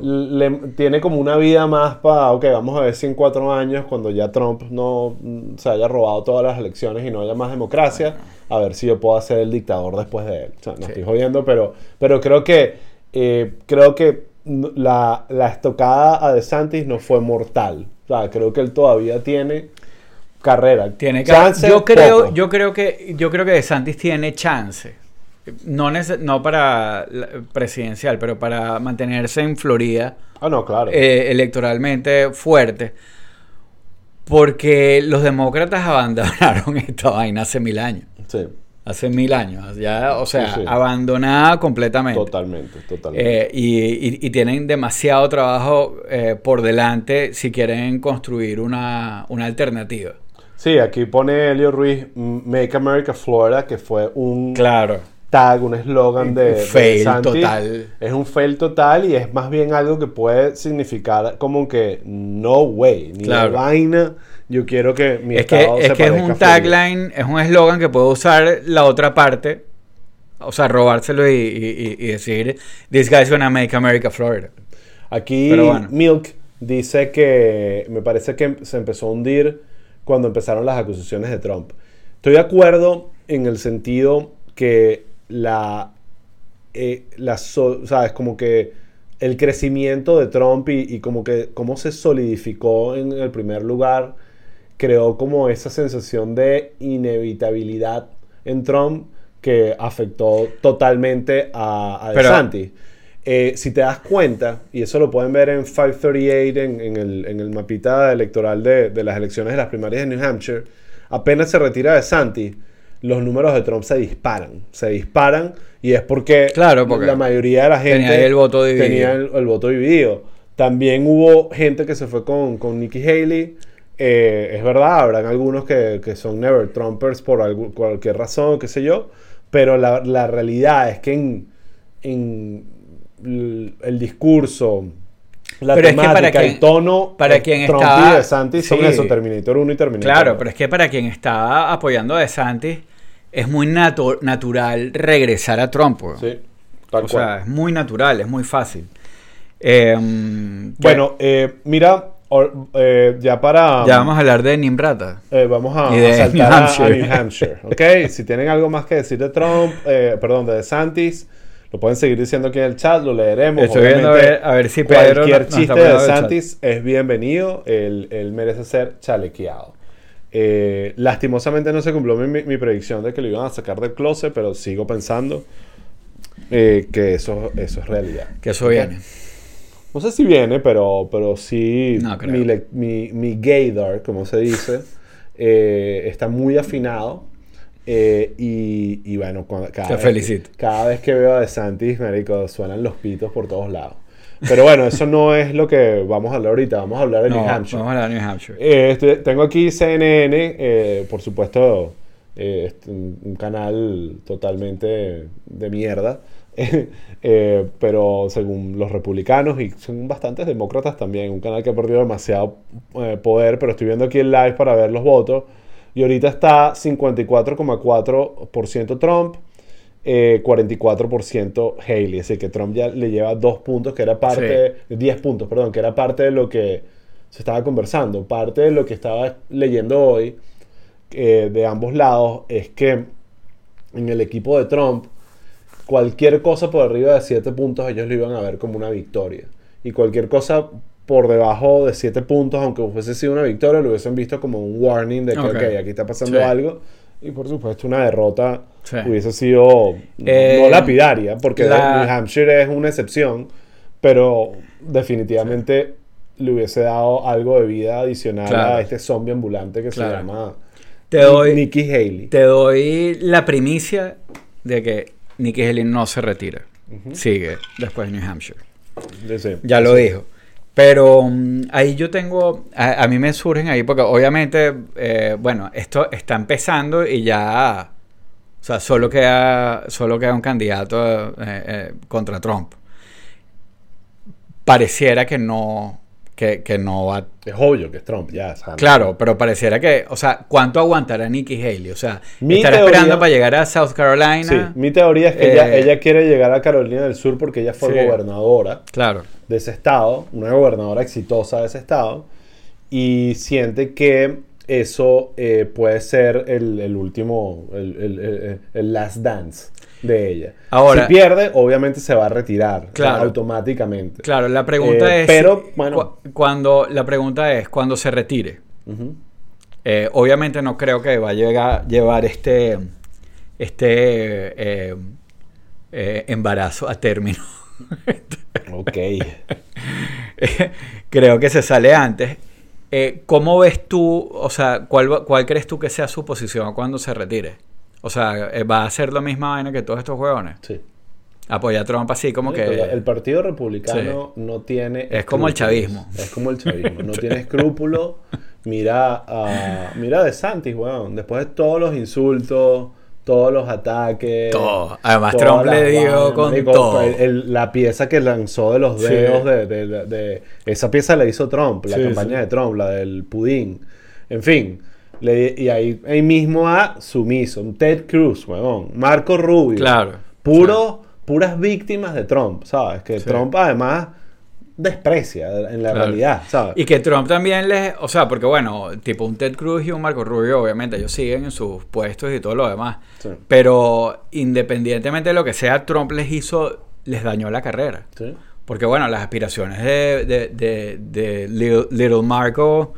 le, tiene como una vida más para, ok, vamos a ver si en cuatro años, cuando ya Trump no mm, se haya robado todas las elecciones y no haya más democracia, a ver si yo puedo ser el dictador después de él. O sea, no
Sí.
estoy jodiendo, pero, pero creo que, eh, creo que la, la estocada a DeSantis no fue mortal. O sea, creo que él todavía tiene carrera.
Tiene que
Chance,
yo creo,
poco.
yo creo que yo creo que DeSantis tiene chance. No, no para presidencial, pero para mantenerse en Florida
Ah, no, claro.
eh, electoralmente fuerte. Porque los demócratas abandonaron esta vaina hace mil años.
sí,
Hace mil años. Ya, o sea,
Sí, sí.
abandonada completamente.
totalmente, totalmente.
Eh, y, y- y tienen demasiado trabajo eh, por delante si quieren construir una, una alternativa.
Sí, aquí pone Elio Ruiz, Make America Florida, que fue un
Claro.
tag, un eslogan de, de
Fail total.
Es un fail total y es más bien algo que puede significar como que no way, ni
Claro.
la vaina. Yo quiero que mi
Es que,
estado
es
se
que es un tagline, es un eslogan que puede usar la otra parte, o sea, robárselo y, y- y- y decir, This guy's gonna make America Florida.
Aquí
bueno.
Milk dice que me parece que se empezó a hundir cuando empezaron las acusaciones de Trump. Estoy de acuerdo en el sentido que la, eh, la so- sabes, como que el crecimiento de Trump y, y como que cómo se solidificó en el primer lugar creó como esa sensación de inevitabilidad en Trump que afectó totalmente a, a
Pero-
DeSantis. Eh, si te das cuenta, y eso lo pueden ver en 538, en, en el, en el mapita electoral de, de las elecciones de las primarias de New Hampshire, apenas se retira de Santi, los números de Trump se disparan. Se disparan y es porque,
Claro, porque
la mayoría de la gente
tenía el voto dividido.
tenía el, el voto dividido. También hubo gente que se fue con, con Nikki Haley. Eh, es verdad, habrán algunos que, que son never Trumpers por algu- cualquier razón, qué sé yo. Pero la, la realidad es que en, el discurso, la
Pero es que
temática,
para quien-
el tono,
para
eh,
quien
Trump
estaba-
y DeSantis son
sí.
eso, Terminator 1 y Terminator
Claro,
2.
pero es que para quien está apoyando a DeSantis, es muy natu- natural regresar a Trump.
Sí, tal
o
cual.
sea, es muy natural, es muy fácil. Eh,
bueno, eh, mira, or- eh, ya para...
ya vamos a hablar de Nimbrata.
Vamos a,
Y de
a saltar
New
a- a,
Hampshire.
New Hampshire. ¿ok? si tienen algo más que decir de Trump, perdón, de DeSantis, lo pueden seguir diciendo aquí en el chat, lo leeremos.
Estoy viendo a
Obviamente,
ver, a ver si Pedro
Cualquier
nos
chiste de. DeSantis es bienvenido, él, él merece ser chalequeado. Eh, lastimosamente no se cumplió mi, mi- mi predicción de que lo iban a sacar del closet, pero sigo pensando eh, que eso, eso es realidad.
Que eso viene.
No sé si viene, pero, pero sí
No
mi, mi, mi gaydar, como se dice, eh, está muy afinado. Eh, y, y bueno, cuando, cada,
Te
vez,
felicito.
cada vez que veo a DeSantis, marico, suenan los pitos por todos lados. Pero bueno, eso no es lo que vamos a hablar ahorita. Vamos a hablar de
No,
New Hampshire.
vamos a hablar de New Hampshire.
Eh, estoy- tengo aquí CNN, eh, por supuesto, eh, este, un, canal totalmente de mierda, eh, pero según los republicanos y son bastantes demócratas también, un canal que ha perdido demasiado eh, poder, pero estoy viendo aquí el live para ver los votos y ahorita está 54,4% Trump. eh, 44% Haley, así que Trump ya le lleva dos puntos, que era parte, 10 puntos, perdón, que era parte de lo que se estaba conversando. Parte de lo que estaba leyendo hoy eh, de ambos lados es que en el equipo de Trump, cualquier cosa por arriba de 7 puntos ellos lo iban a ver como una victoria. Y cualquier cosa por debajo de 7 puntos, aunque hubiese sido una victoria, lo hubiesen visto como un warning de que,
Ok.
ok, aquí está pasando
Sí.
algo. Y por supuesto, una derrota
Sí.
hubiese sido
Eh,
no lapidaria, porque
la-
New Hampshire es una excepción, pero definitivamente le hubiese dado algo de vida adicional
Claro.
a este zombie ambulante que
Claro.
se llama
Te doy-
Nikki Haley.
Te doy la primicia de que Nikki Haley no se retira. Sigue después de New Hampshire.
Sí,
Ya lo dijo. Pero mm, ahí yo tengo, a, a mí me surgen ahí, porque obviamente, eh, bueno, esto está empezando y ya, o sea, solo queda, solo queda un candidato eh, eh, contra Trump. Pareciera que no, que, que no va
Es obvio que es Trump, ya. ¿sabes?
Claro, pero pareciera que, o sea, ¿cuánto aguantará Nikki Haley? O sea,
Mi
estará
teoría-
esperando para llegar a South Carolina.
Sí, mi teoría es que ella, ella quiere llegar a Carolina del Sur porque ella fue
Sí.
gobernadora
Claro,
de ese estado, una gobernadora exitosa de ese estado, y siente que eso eh, puede ser el, el último, el, el- el- last dance de ella.
Ahora-
si pierde, obviamente se va a retirar o sea,
Claro.
automáticamente.
claro, la pregunta
Eh,
es,
pero, bueno.
cu- cuando, la pregunta es, cuando se retire,
Ujú.
Eh, obviamente no creo que va a llegar, llevar este, este eh, eh, embarazo a término.
Ok.
creo que se sale antes. Eh, ¿Cómo ves tú, o sea, cuál, cuál crees tú que sea su posición cuando se retire? O sea, eh, ¿va a hacer la misma vaina que todos estos huevones?
Sí.
Apoya a Trump así como
Sí,
que...
El Partido Republicano no tiene.
Es como el chavismo.
Es como el chavismo. No tiene escrúpulos. Mira a. Mira de Santis, weón. Después de todos los insultos, todos los ataques.
Todo. Además, Trump le dio con
marico,
todo.
el- el- la pieza que lanzó de los
Sí.
dedos de, de- de- de- Esa pieza la hizo Trump, la
Sí,
campaña
sí.
de Trump, la del pudín. En fin. le- y ahí, ahí mismo a Sumiso, Ted Cruz, weón. Marco Rubio.
Claro.
Puro, puras víctimas de Trump, ¿sabes? Que. Trump además desprecia en la
Claro.
realidad, ¿sabes?
Y que Trump también les, o sea, porque bueno, tipo un Ted Cruz y un Marco Rubio, obviamente ellos siguen en sus puestos y todo lo demás.
Sí.
Pero independientemente de lo que sea, Trump les hizo, les dañó la carrera.
Sí.
Porque bueno, las aspiraciones de, de, de- de Little, Little Marco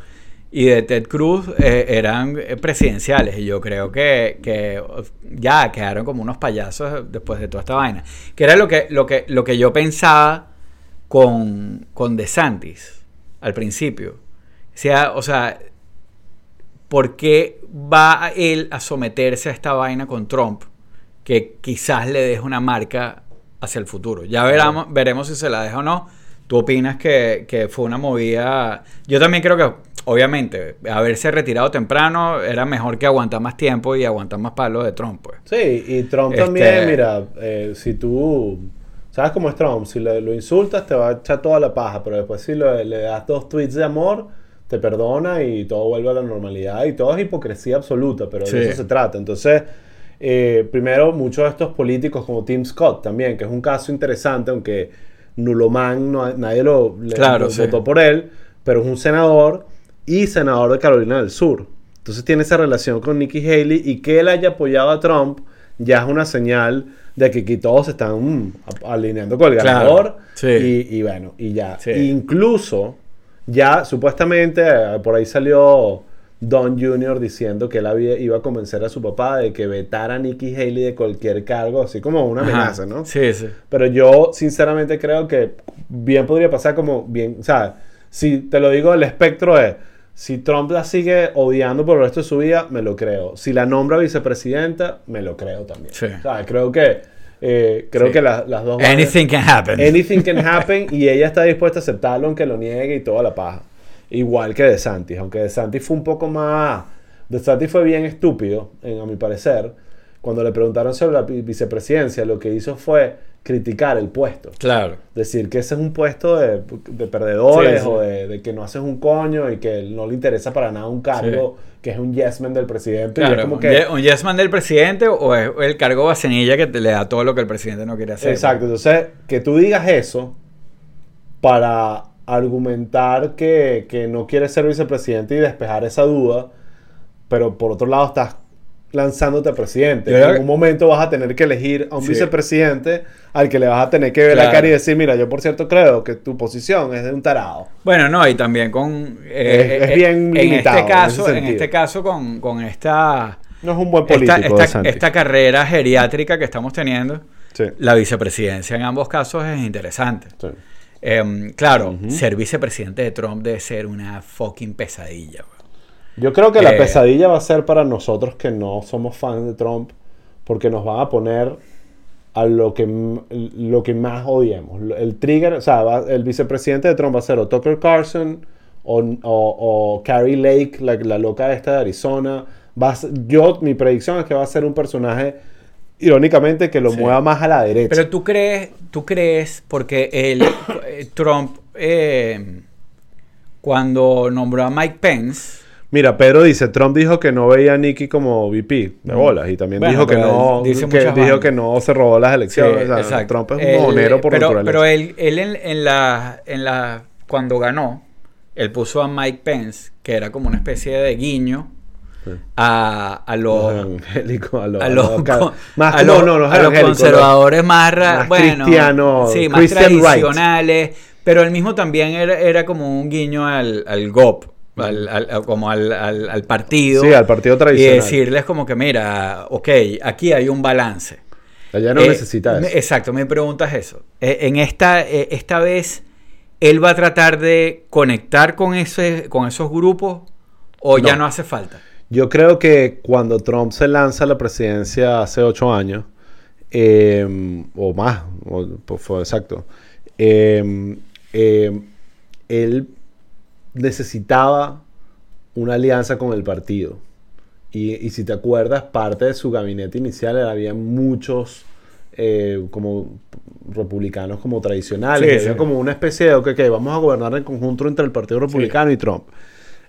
y de Ted Cruz eh, eran eh, presidenciales. Y yo creo que, que ya quedaron como unos payasos después de toda esta vaina. Que era lo que, lo que, lo que yo pensaba con, con DeSantis al principio. O sea, o sea, ¿por qué va a él a someterse a esta vaina con Trump? Que quizás le deje una marca hacia el futuro. Ya veramos, veremos si se la deja o no. ¿Tú opinas que, que fue una movida? Yo también creo que, obviamente, haberse retirado temprano era mejor que aguantar más tiempo y aguantar más palos de Trump, pues.
Sí, y Trump
Este-
también, mira, eh, si tú, ¿sabes cómo es Trump? Si le- lo insultas te va a echar toda la paja, pero después si lo- le das dos tweets de amor, te perdona y todo vuelve a la normalidad y todo es hipocresía absoluta, pero
Sí.
de eso se trata. Entonces, eh, primero, muchos de estos políticos como Tim Scott también, que es un caso interesante, aunque Nuloman no, nadie lo le-
Claro,
lo
sí.
votó por él, pero es un senador y senador de Carolina del Sur. Entonces tiene esa relación con Nikki Haley y que él haya apoyado a Trump ya es una señal de que aquí todos se están mm, alineando con el
Claro,
ganador.
sí.
Y, y bueno, y ya.
Sí.
Incluso, ya supuestamente eh, por ahí salió Don Jr. diciendo que él había, iba a convencer a su papá de que vetara a Nikki Haley de cualquier cargo, así como una
Ajá.
amenaza, ¿no?
Sí, sí.
Pero yo sinceramente creo que bien podría pasar como bien, o sea, si te lo digo, el espectro es, si Trump la sigue odiando por el resto de su vida, me lo creo. Si la nombra vicepresidenta, me lo creo también.
Sí.
O sea, creo que, eh, creo
Sí.
que la- las dos...
Anything can happen.
Anything can happen y ella está dispuesta a aceptarlo aunque lo niegue y toda la paja. Igual que De Santis, aunque De Santis fue un poco más... De Santis fue bien estúpido, en- a mi parecer. Cuando le preguntaron sobre la vi- vicepresidencia, lo que hizo fue criticar el puesto.
Claro.
Decir que ese es un puesto de, de perdedores
Sí, sí.
o de, de que no haces un coño y que no le interesa para nada un cargo que es un yes man del presidente. y es
Claro,
como
un
que,
ye- un yes man del presidente o es el cargo vacenilla que te le da todo lo que el presidente no quiere hacer.
Exacto, entonces que tú digas eso para argumentar que, que no quieres ser vicepresidente y despejar esa duda, pero por otro lado estás lanzándote a presidente. En algún momento vas a tener que elegir a un
Sí.
vicepresidente al que le vas a tener que ver la
Claro.
cara y decir, mira, yo por cierto creo que tu posición es de un tarado.
Bueno, no, y también con... eh,
Es- es
eh,
bien
en
limitado,
este
en
caso,
ese
en, este caso con, con esta,
No es un buen político.
esta, carrera geriátrica que estamos teniendo,
Sí,
la vicepresidencia en ambos casos es interesante.
sí.
Em, claro, ser vicepresidente de Trump debe ser una fucking pesadilla. weón.
Yo creo que la
Eh,
pesadilla va a ser para nosotros que no somos fans de Trump, porque nos van a poner a lo que, lo que más odiemos. El trigger, o sea, va- el vicepresidente de Trump va a ser o Tucker Carlson o, o, o Carrie Lake, la, la loca esta de Arizona. Va a ser- yo, mi predicción es que va a ser un personaje, irónicamente, que lo
Sí.
mueva más a la derecha.
Pero tú crees, tú crees, porque el, eh, Trump, eh, cuando nombró a Mike Pence,
Mira, Pedro dice, Trump dijo que no veía a Nicky como VP de bolas y también
Bueno,
dijo que no
dice
que, dijo que no se robó las elecciones.
Sí,
O sea,
exacto.
Trump es un
Él-
mojonero por
pero,
naturaleza.
Pero él, él en, en la, en la, cuando ganó, él puso a Mike Pence, que era como una especie de guiño
Sí.
a, a
los evangélicos, a los,
a
a
los,
los ca-
con-
más
a
como-
los-
no, los
a los
evangélicos,
conservadores más,
más
bueno,
cristianos,
sí, más
right.
tradicionales, pero él mismo también era, era como un guiño al, al GOP, al, al- a- como al, partido.
Sí, al partido
y
tradicional.
decirles como que, mira, ok, aquí hay un balance.
Allá no
Eh,
necesita
me-
eso.
Exacto, mi pregunta es eso. Eh, en esta, eh, esta vez, ¿él va a tratar de conectar con, ese, con esos grupos o ya
No.
hace falta?
Yo creo que cuando Trump se lanza a la presidencia hace ocho años, eh, o más, o- pues fue exacto, eh, eh, él necesitaba una alianza con el partido. Y, y si te acuerdas, parte de su gabinete inicial era- había muchos eh, como republicanos como tradicionales.
Sí,
y
sí.
como una especie de, ok, ok, vamos a gobernar en conjunto entre el Partido Republicano y Trump.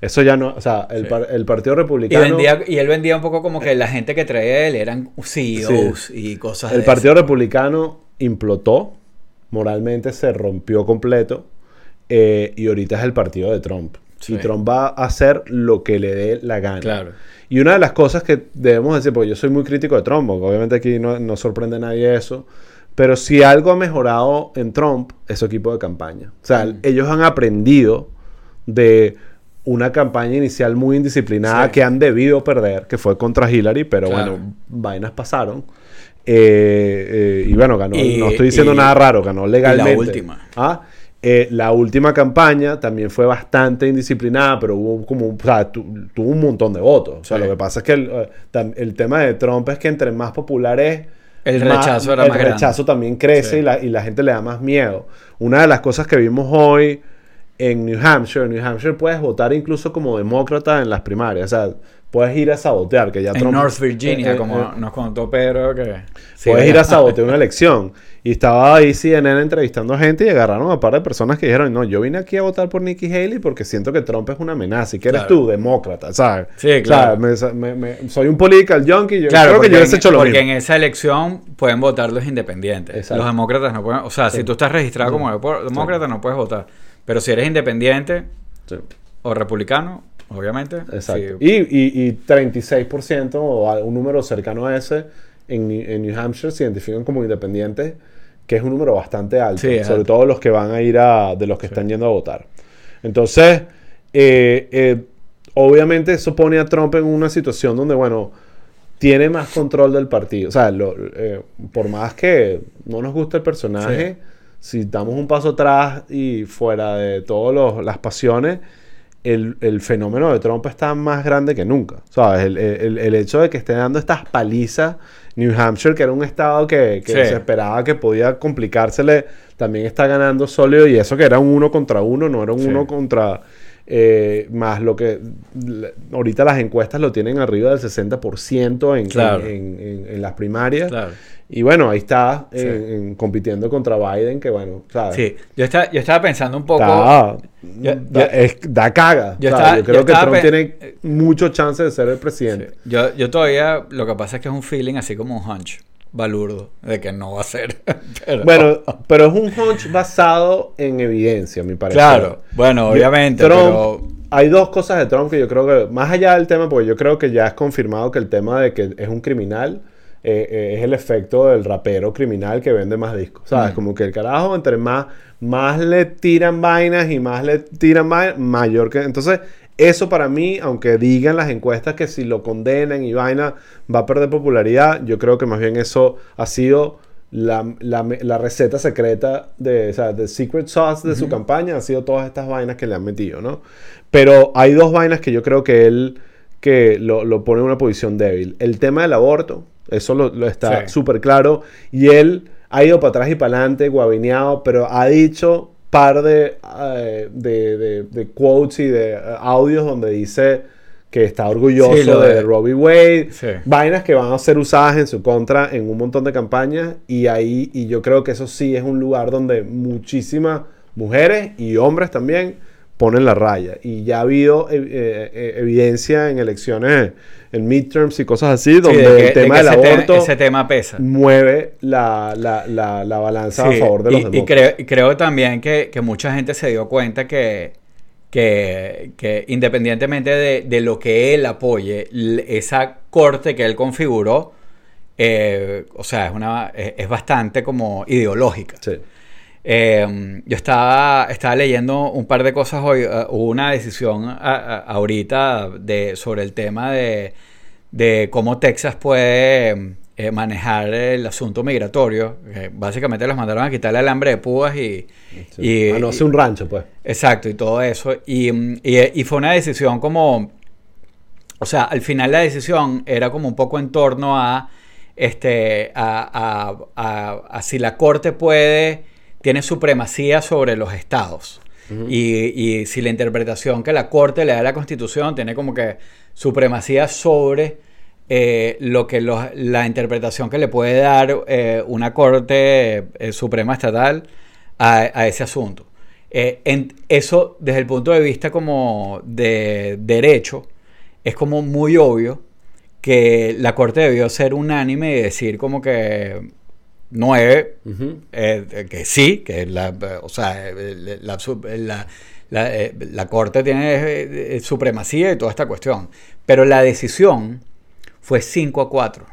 Eso ya no, o sea, el,
Sí.
par- el Partido
Y,
Republicano...
vendía, y él vendía un poco como que la gente que traía él eran CEOs y cosas
El
de
Partido
esas.
Republicano implotó, moralmente se rompió completo, eh, y ahorita es el partido de Trump.
Sí.
Y Trump va a hacer lo que le dé la gana.
Claro.
Y una de las cosas que debemos decir, porque yo soy muy crítico de Trump, obviamente aquí no, no sorprende a nadie eso, pero si algo ha mejorado en Trump es su equipo de campaña. O sea,
Mm.
ellos han aprendido de una campaña inicial muy indisciplinada
Sí.
que han debido perder, que fue contra Hillary, pero
Claro.
bueno, vainas pasaron. Eh, eh, y bueno, ganó.
Y-
no estoy diciendo
y-
nada raro, ganó legalmente.
última.
Ah, eh, la última campaña también fue bastante indisciplinada, pero hubo como, o sea, tu- tuvo un montón de votos. O sea,
Sí.
lo que pasa es que el, eh, el tema de Trump es que entre más popular es,
El
más-
rechazo era
el
más grande.
rechazo también crece
Sí.
y, la, y la gente le da más miedo. Una de las cosas que vimos hoy en New Hampshire, en New Hampshire puedes votar incluso como demócrata en las primarias. O sea, puedes ir a sabotear, que ya
En
Trump-
North Virginia,
eh, eh,
como
eh,
nos contó Pedro que... sí,
puedes ir a sabotear una elección. Y estaba ahí CNN entrevistando a gente y agarraron a un par de personas que dijeron, no, yo vine aquí a votar por Nikki Haley porque siento que Trump es una amenaza. ¿Y que eres
Claro.
tú? Demócrata, ¿sabes?
Sí, claro.
O sea, me- me- me- soy un political junkie. Yo
Claro,
creo que yo hubiese
en,
hecho lo
porque
mismo.
en esa elección pueden votar los independientes.
Exacto.
Los demócratas no pueden... O sea, si tú estás registrado como demócrata no puedes votar. Pero si eres independiente o republicano, obviamente...
exacto.
sí.
Y, y, y 36% o un número cercano a ese en, New- en New Hampshire se identifican como independientes, que es un número bastante alto.
Sí,
sobre todo los que van a ir a, de los que están yendo a votar. Entonces, eh, eh, obviamente eso pone a Trump en una situación donde, bueno, tiene más control del partido. O sea, lo- eh, por más que no nos guste el personaje, si damos un paso atrás y fuera de todas las pasiones, el, el fenómeno de Trump está más grande que nunca. ¿Sabes? El, el- el hecho de que esté dando estas palizas, New Hampshire, que era un estado que, que
Sí.
se esperaba que podía complicársele, también está ganando sólido y eso que era un uno contra uno, no era un
Sí.
uno contra... eh, más lo que ahorita las encuestas lo tienen arriba del 60% en,
Claro.
en, en- en las primarias.
Claro.
Y bueno, ahí está
Sí.
en- en compitiendo contra Biden, que bueno, ¿sabes?
Sí, yo estaba, yo estaba pensando un poco...
Está-
Yo-
da,
yo-
es- da caga.
yo estaba-
creo que Trump tiene mucho chance de ser el presidente.
Yo, yo todavía, lo que pasa es que es un feeling así como un hunch, balurdo, de que no va a ser. Pero-
Bueno, pero es un hunch basado en evidencia, mi parecer.
claro, bueno, obviamente,
Trump-
pero...
Hay dos cosas de Trump que yo creo que, más allá del tema, porque yo creo que ya es confirmado que el tema de que es un criminal eh, eh, es el efecto del rapero criminal que vende más discos. ¿Sabes?
Mm.
Como que el carajo, entre más, más le tiran vainas y más le tiran vainas, mayor que. Entonces, eso para mí, aunque digan las encuestas que si lo condenan y vaina va a perder popularidad, yo creo que más bien eso ha sido la, la- la receta secreta de, o sea, de secret sauce de su campaña, ha sido todas estas vainas que le han metido, ¿no? Pero hay dos vainas que yo creo que él que lo, lo pone en una posición débil. El tema del aborto, Eso lo, lo está
Sí.
súper claro. Y él ha ido para atrás y para adelante, guabineado, pero ha dicho par de, eh, de, de- de quotes y de eh, audios donde dice que está orgulloso
Sí, lo
de,
de-
Robbie Wade.
Sí.
Vainas que van a ser usadas en su contra en un montón de campañas. Y ahí, y yo creo que eso sí es un lugar donde muchísimas mujeres y hombres también ponen la raya. Y ya ha habido eh, eh, eh, evidencia en elecciones, en midterms y cosas así,
Sí,
donde
de que-
el tema
de
del aborto
ese tema pesa.
mueve la, la, la, la balanza a favor de
y,
los
y
demócratas.
creo, y creo también que, que mucha gente se dio cuenta que, que, que independientemente de, de lo que él apoye, esa corte que él configuró, eh, o sea, es, una, es, es bastante como ideológica.
Sí.
Eh, yo estaba, estaba leyendo un par de cosas hoy. eh, hubo una decisión a- a- ahorita de, sobre el tema de, de cómo Texas puede eh, manejar el asunto migratorio. básicamente los mandaron a quitar el alambre de púas y...
Sí.
y-
Ah, no sé, un rancho, pues.
Exacto, y todo eso. Y, y- y fue una decisión como. O sea, al final la decisión era como un poco en torno a. Este, a- a si la corte puede. Tiene supremacía sobre los estados. y, y si la interpretación que la corte le da a la constitución tiene como que supremacía sobre eh, lo que los- la interpretación que le puede dar eh, una corte eh, suprema estatal a, a ese asunto. En- eso, desde el punto de vista como de derecho, es como muy obvio que la corte debió ser unánime y decir como que nueve,
Ujú.
eh, que sí, que la, o sea, la, la- la, eh, la corte tiene eh, supremacía y toda esta cuestión. Pero la decisión fue 5 a 4.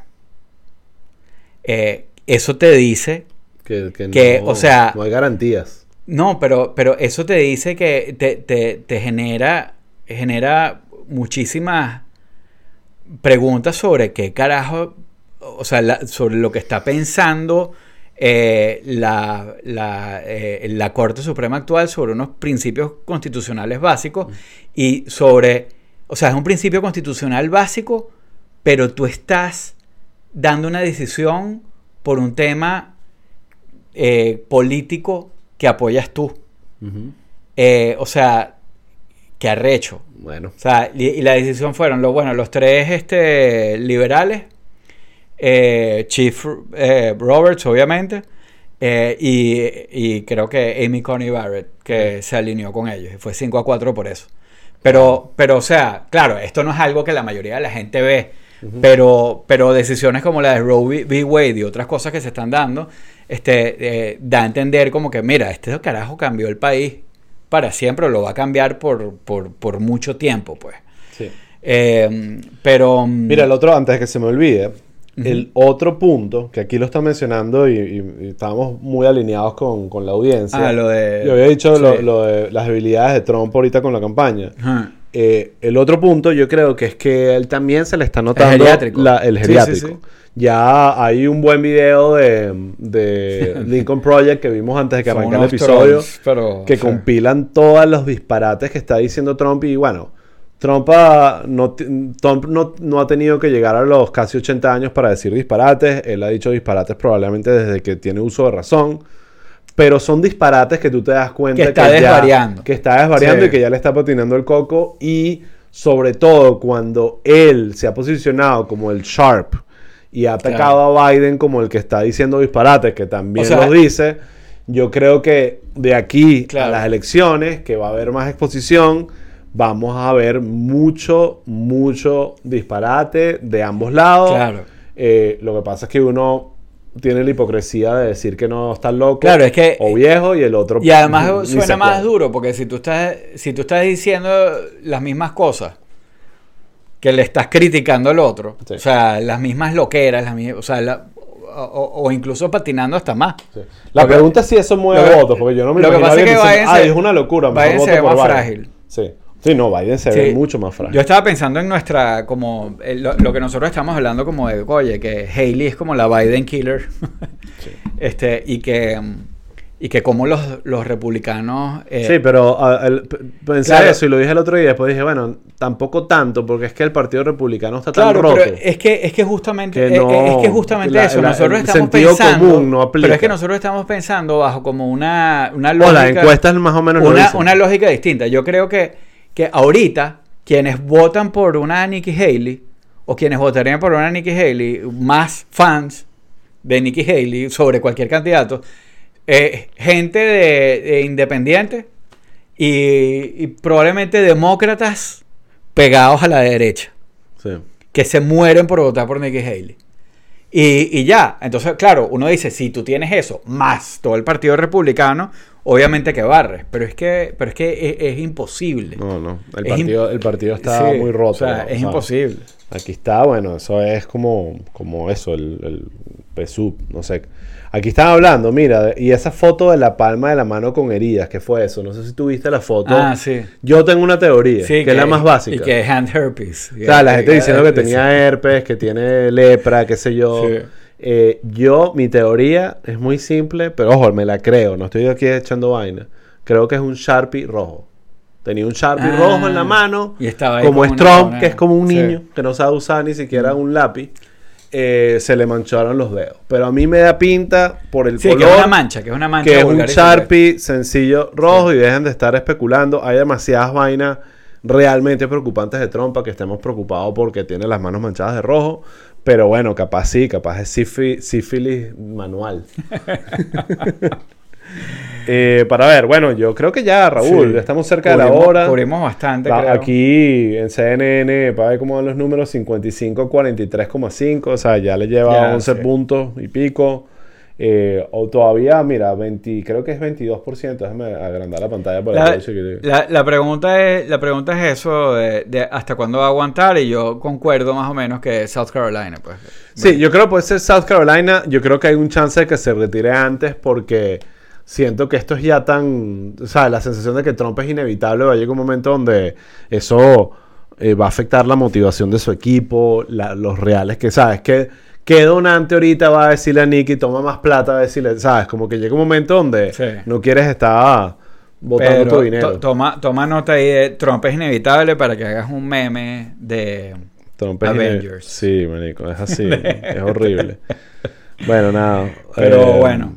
Eh, eso te dice
Que, que
Que,
no,
o sea-
no hay garantías.
no, pero, pero eso te dice que te, te- te genera, genera muchísimas preguntas sobre qué carajo, o sea, la- sobre lo que está pensando eh, la, la, eh, la Corte Suprema actual sobre unos principios constitucionales básicos y sobre, o sea, es un principio constitucional básico, pero tú estás dando una decisión por un tema eh, político que apoyas tú. Eh, o sea, que arrecho.
Bueno.
O sea, y, y la decisión fueron los, bueno, los tres este, liberales, eh, Chief eh, Roberts, obviamente, eh, y, y creo que Amy Coney Barrett, que se alineó con ellos, y fue 5 a 4 por eso. Pero, pero, o sea, claro, esto no es algo que la mayoría de la gente ve, pero, pero decisiones como la de Roe v. Wade y otras cosas que se están dando, este, da a entender como que, mira, este carajo cambió el país para siempre, lo va a cambiar por, por, por mucho tiempo, pues.
Sí.
Eh, pero... mm,
Mira, el otro, antes de que se me olvide, el otro punto, que aquí lo está mencionando y, y- y estábamos muy alineados con, con la audiencia.
Ah, lo de...
Yo había dicho lo,
sí.
lo de las debilidades de Trump ahorita con la campaña. Eh, el otro punto yo creo que es que él también se le está notando
geriátrico.
la- el
Sí, sí,
geriátrico.
sí.
Ya hay un buen video de, de Lincoln Project que vimos antes de que arrancara el episodio
pero,
que compilan todos los disparates que está diciendo Trump y bueno, Trump, ha- no, ti- Trump no, no ha tenido que llegar a los casi 80 años para decir disparates, él ha dicho disparates probablemente desde que tiene uso de razón, pero son disparates que tú te das cuenta
Que está
ya-
desvariando.
que está desvariando
Sí.
y que ya le está patinando el coco y sobre todo cuando él se ha posicionado como el sharp y ha atacado a Biden como el que está diciendo disparates, que también
O sea,
los dice, yo creo que de aquí
Claro.
a las elecciones, que va a haber más exposición, vamos a ver mucho, mucho disparate de ambos lados.
Claro.
Eh, lo que pasa es que uno tiene la hipocresía de decir que no está loco
Claro, es que-
o viejo y el otro
Y además suena más duro, porque si tú estás, si tú estás diciendo las mismas cosas que le estás criticando al otro,
Sí.
o sea, las mismas loqueras, las mi- o sea, la- o, incluso patinando hasta más.
Sí. La
que-
pregunta es si eso mueve
que-
votos, porque yo no me
lo que
imagino
pasa
a alguien
es que
diciendo,
Biden
"Ay,
se-
es una locura, mejor voto por
más
Biden".
frágil.
Sí. Sí, no, Biden se ve
Sí.
mucho más frágil.
Yo estaba pensando en nuestra, como eh, lo, lo que nosotros estamos hablando como de, oye, que Haley es como la Biden killer. este, y que, y que como los, los republicanos... eh,
Sí, pero a- el- pensé
Claro.
eso y lo dije el otro día. Después dije, bueno, tampoco tanto, porque es que el Partido Republicano está tan roto.
pero es que, es que justamente,
Que no-
es que justamente
la-
eso,
la-
nosotros
el
estamos
sentido
pensando,
común no aplica.
pero es que nosotros estamos pensando bajo como una, una
o
lógica,
las encuestas más o menos lo
una,
dicen.
una lógica distinta. Yo creo que, que ahorita quienes votan por una Nikki Haley o quienes votarían por una Nikki Haley, más fans de Nikki Haley sobre cualquier candidato, eh, gente de, de independiente y, y probablemente demócratas pegados a la derecha
Sí.
que se mueren por votar por Nikki Haley. Y, y ya, entonces, claro, uno dice, si tú tienes eso, más todo el Partido Republicano, obviamente que barres, pero es que, pero es, que es, es imposible.
No, no. El partido, el partido está
Sí,
muy roto.
O sea, es
O sea,
imposible.
Aquí está, bueno, eso es como, como eso, el, el PSUV, no sé. Aquí están hablando, mira, y esa foto de la palma de la mano con heridas, ¿qué fue eso? No sé si tuviste la foto.
Ah, sí.
Yo tengo una teoría,
Sí,
que, es la más básica.
Y que es hand herpes.
O sea, la gente diciendo que tenía herpes, que tiene lepra, qué sé yo.
Sí.
Eh, yo, mi teoría es muy simple, pero ojo, me la creo, no estoy aquí echando vaina. Creo que es un Sharpie rojo. Tenía un Sharpie
Ah,
rojo en la mano,
y estaba ahí
como
como
Trump, que es como un
Sí.
niño, que no sabe usar ni siquiera un lápiz. eh, se le mancharon los dedos. Pero a mí me da pinta por el
Sí, que
color
es una mancha, que es una mancha
que es un Sharpie sencillo rojo y dejen de estar especulando. Hay demasiadas vainas realmente preocupantes de trompa que estemos preocupados porque tiene las manos manchadas de rojo. Pero bueno, capaz sí, capaz es sífi- sífilis manual. Eh, para ver, bueno, yo creo que ya, Raúl,
Sí.
ya estamos cerca de la hora.
Cubrimos bastante,
Va-
creo.
Aquí en CNN, para ver cómo van los números, 55, 43,5, o sea, ya le lleva
Ya,
11
sí.
puntos y pico. Eh, o todavía, mira, 20, creo que es 22%, déjame agrandar la pantalla para
La,
quiere-
la- la pregunta es, la pregunta es eso de, de hasta cuándo va a aguantar y yo concuerdo más o menos que South Carolina, pues.
Sí, yo creo que puede ser South Carolina. Yo creo que hay un chance de que se retire antes porque siento que esto es ya tan. O sea, la sensación de que Trump es inevitable. Va a llegar un momento donde eso eh, va a afectar la motivación de su equipo, la- los reales que, ¿sabes? Que, que donante ahorita va a decirle a Nicky, toma más plata, va a decirle, ¿sabes? Como que llega un momento donde
Sí.
no quieres estar botando
Pero
tu dinero.
to- toma, toma nota ahí de Trump es inevitable para que hagas un meme de...
Trump es ine-
Avengers.
Sí, manico, es así. es horrible. Bueno, nada.
Pero
eh,
bueno.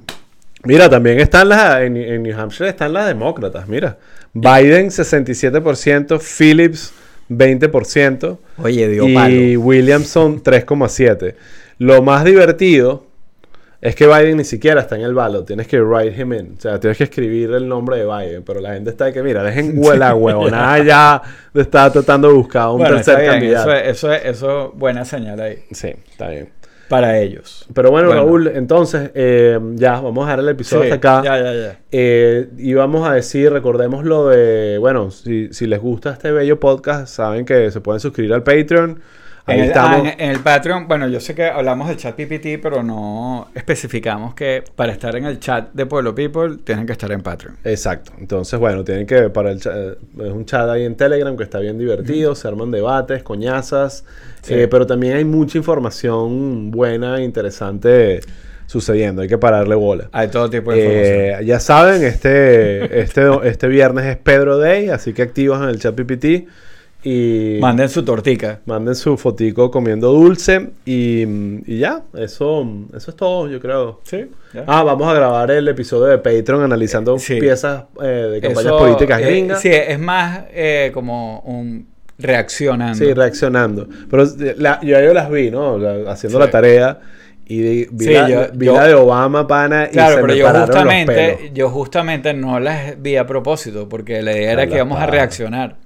Mira, también están las, en, en New Hampshire están las demócratas, mira. Biden 67%, Phillips 20%
Oye, dio
y
palo.
Williamson 3,7%. Lo más divertido es que Biden ni siquiera está en el ballot, tienes que write him in, o sea, tienes que escribir el nombre de Biden, pero la gente está de que, mira, dejen la huevonada ya de estar tratando de buscar un
Bueno,
tercer
está bien,
candidato.
Eso es, eso eso buena señal ahí.
Sí, está bien.
Para ellos.
Pero bueno,
Bueno.
Raúl, entonces eh, ya vamos a dejar el episodio
Sí,
hasta acá.
Ya, ya, ya.
Eh, y vamos a decir, recordemos lo de, bueno, si, si les gusta este bello podcast, saben que se pueden suscribir al Patreon. Ahí
En el,
estamos.
ah, en- el Patreon, bueno, yo sé que hablamos del chat PPT, pero no especificamos que para estar en el chat de Pueblo People tienen que estar en Patreon.
Exacto. Entonces, bueno, tienen que, para el cha- eh, es un chat ahí en Telegram que está bien divertido, se arman debates, coñazas,
Sí.
eh, pero también hay mucha información buena e interesante sucediendo, hay que pararle bola.
Hay todo tipo de información.
Eh, ya saben, este, este, este viernes es Pedro Day, así que activos en el chat PPT y
Manden su tortica.
manden su fotico comiendo dulce y, y ya, eso, eso es todo, yo creo.
Sí.
Ah, vamos a grabar el episodio de Patreon analizando
Sí.
piezas eh, de campañas
Eso,
políticas
eh,
gringas.
sí, es más eh, como un reaccionando.
Sí, reaccionando. Pero eh, la- yo, yo las vi, ¿no? La- haciendo
Sí.
la tarea y vi
Sí,
la,
yo-
vi
yo-
la de Obama, pana, y
Claro,
se
pero
me
yo
los
justamente,
pelos.
yo justamente no las vi a propósito, porque la idea era que íbamos a reaccionar.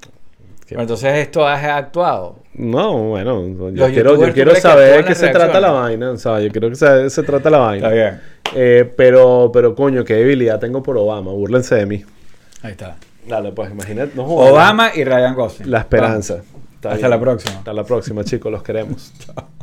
Pero entonces esto ha actuado.
No, bueno, yo
Los
quiero, yo
¿tú
quiero saber qué se trata la vaina, o sea, yo quiero que qué se trata la vaina.
Está bien.
Eh, pero, pero coño, qué debilidad tengo por Obama, búrlense de mí.
Ahí está.
Dale, pues imagínate. no.
Obama y Ryan Gosling.
La esperanza.
Hasta
bien.
la próxima.
Hasta la próxima, chicos, los queremos.